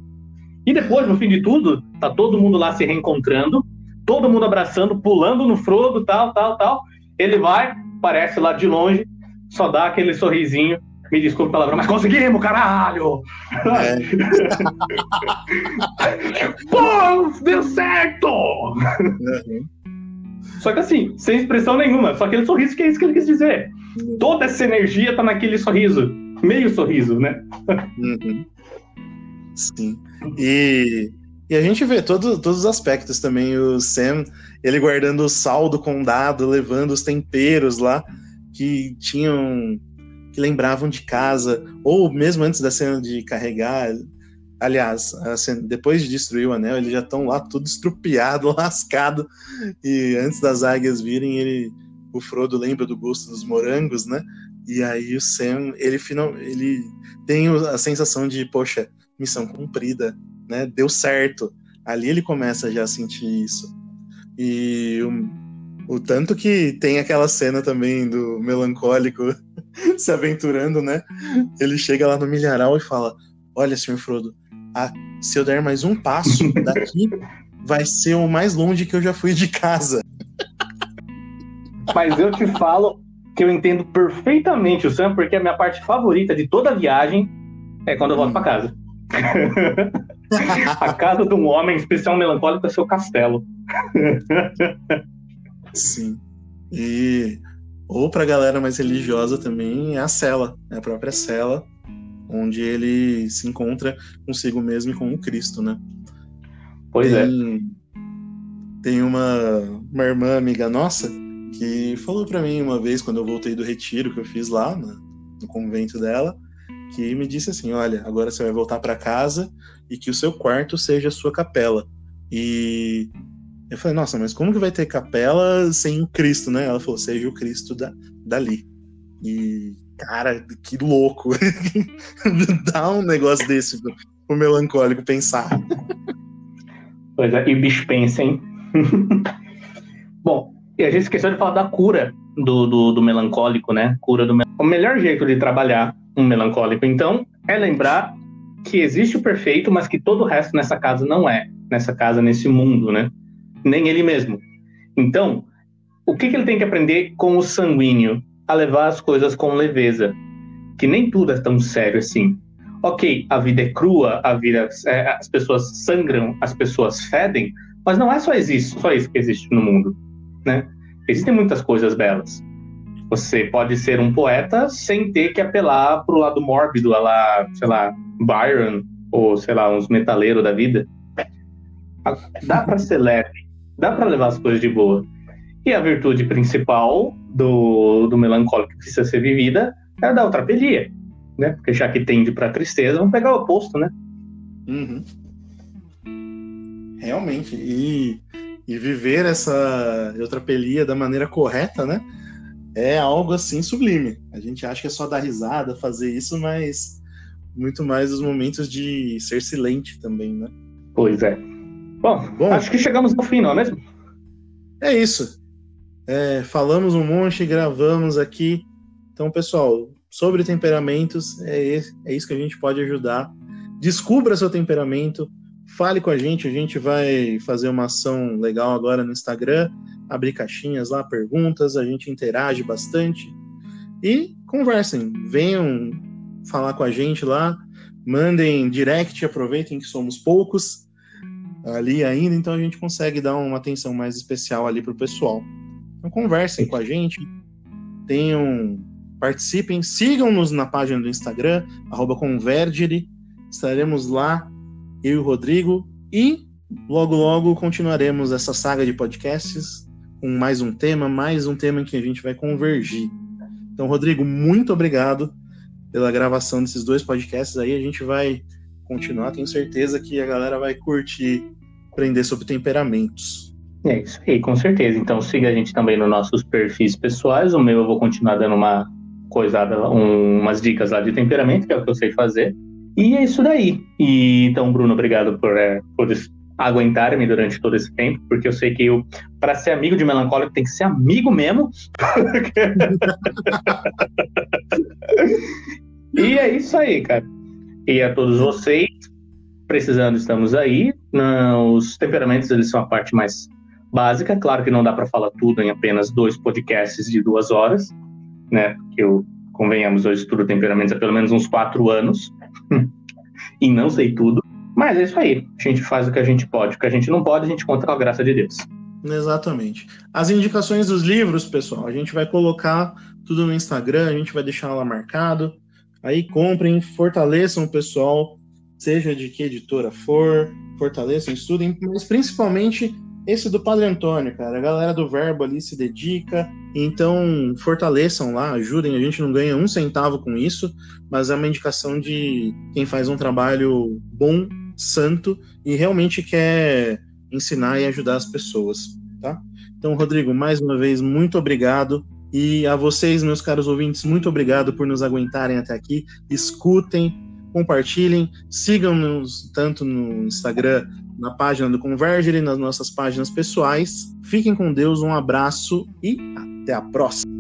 E depois, no fim de tudo, tá todo mundo lá se reencontrando, todo mundo abraçando, pulando no Frodo, tal, tal, tal. Ele vai, parece lá de longe, só dá aquele sorrisinho. Me desculpe a palavra, mas conseguimos, caralho! É. Pô, deu certo! Uhum. Só que assim, sem expressão nenhuma, só aquele sorriso que é isso que ele quis dizer. Toda essa energia tá naquele sorriso, meio sorriso, né? Uhum. Sim. E e a gente vê todo, todos os aspectos também. O Sam, ele guardando o sal do condado, levando os temperos lá que tinham. que lembravam de casa, ou mesmo antes da cena de carregar. Aliás, depois de destruir o anel, eles já estão lá tudo estrupiado, lascado. E antes das águias virem, ele, o Frodo lembra do gosto dos morangos, né? E aí o Sam, ele, final, ele tem a sensação de, poxa, missão cumprida né? Deu certo. Ali ele começa já a sentir isso. E o, o tanto que tem aquela cena também do melancólico se aventurando, né? Ele chega lá no milharal e fala: Olha, senhor Frodo, a, se eu der mais um passo daqui, vai ser o mais longe que eu já fui de casa. Mas eu te falo que eu entendo perfeitamente o Sam, porque a minha parte favorita de toda a viagem é quando eu volto para casa. A casa de um homem, especial melancólico, é seu castelo. Sim. E ou para galera mais religiosa também é a cela, é a própria cela, onde ele se encontra consigo mesmo e com o Cristo, né? Pois tem, é. Tem uma, uma irmã amiga nossa que falou para mim uma vez, quando eu voltei do retiro que eu fiz lá no, no convento dela, que me disse assim: olha, agora você vai voltar para casa e que o seu quarto seja a sua capela. E eu falei, nossa, mas como que vai ter capela sem Cristo, né? Ela falou, seja o Cristo da, dali. E, cara, que louco. Dá um negócio desse pro, melancólico pensar. Pois é, e o bicho pensa, hein? Bom, e a gente esqueceu de falar da cura do, do, do melancólico, né? Cura do O melhor jeito de trabalhar um melancólico, então, é lembrar que existe o perfeito, mas que todo o resto nessa casa não é, nessa casa, nesse mundo, né? Nem ele mesmo. Então, o que, que ele tem que aprender com o sanguíneo? A levar as coisas com leveza. Que nem tudo é tão sério assim. Ok, a vida é crua, a vida, é, as pessoas sangram, as pessoas fedem, mas não é só, existe, só isso que existe no mundo, né? Existem muitas coisas belas. Você pode ser um poeta sem ter que apelar pro lado mórbido, lá, sei lá, Byron, ou sei lá, uns metaleiros da vida. Dá para ser leve, dá para levar as coisas de boa. E a virtude principal do, do melancólico que precisa ser vivida é a da outrapelia, né? Porque já que tende para tristeza, vamos pegar o oposto, né? Uhum. Realmente. E, e viver essa eutrapelia da maneira correta, né? É algo assim sublime. A gente acha que é só dar risada, fazer isso, mas muito mais os momentos de ser silente também, né? Pois é. Bom, Bom acho que chegamos ao fim, não é mesmo? É isso. É, falamos um monte, gravamos aqui. Então, pessoal, sobre temperamentos, é, é isso que a gente pode ajudar. Descubra seu temperamento, fale com a gente. A gente vai fazer uma ação legal agora no Instagram, abrir caixinhas lá, perguntas, a gente interage bastante. E conversem, venham falar com a gente lá, mandem direct, aproveitem que somos poucos ali ainda, então a gente consegue dar uma atenção mais especial ali pro pessoal. Então conversem com a gente, tenham, participem, sigam-nos na página do Instagram, arroba estaremos lá, eu e o Rodrigo, e logo logo continuaremos essa saga de podcasts com mais um tema, mais um tema em que a gente vai convergir. Então, Rodrigo, muito obrigado pela gravação desses dois podcasts aí. A gente vai continuar, tenho certeza que a galera vai curtir aprender sobre temperamentos. É isso aí, com certeza. Então siga a gente também nos nossos perfis pessoais. O meu eu vou continuar dando uma coisada, um, umas dicas lá de temperamento, que é o que eu sei fazer. E é isso daí. E então, Bruno, obrigado por, é, por aguentar-me durante todo esse tempo, porque eu sei que eu, para ser amigo de melancólico, tem que ser amigo mesmo. e é isso aí, cara. E a todos vocês, precisando, estamos aí. Os temperamentos, eles são a parte mais básica. Claro que não dá para falar tudo em apenas dois podcasts de duas horas, né? Porque eu, convenhamos, eu estudo temperamentos há pelo menos uns quatro anos e não sei tudo. Mas é isso aí. A gente faz o que a gente pode. O que a gente não pode, a gente conta com a graça de Deus. Exatamente. As indicações dos livros, pessoal, a gente vai colocar tudo no Instagram, a gente vai deixar lá marcado. Aí comprem, fortaleçam o pessoal seja de que editora for, fortaleçam, estudem, mas principalmente esse do Padre Antônio, cara. A galera do Verbo ali se dedica, então fortaleçam lá, ajudem. A gente não ganha um centavo com isso, mas é uma indicação de quem faz um trabalho bom, santo e realmente quer ensinar e ajudar as pessoas, tá? Então, Rodrigo, mais uma vez, muito obrigado. E a vocês, meus caros ouvintes, muito obrigado por nos aguentarem até aqui. Escutem, compartilhem, sigam-nos tanto no Instagram, na página do Converge, nas nossas páginas pessoais. Fiquem com Deus, um abraço e até a próxima.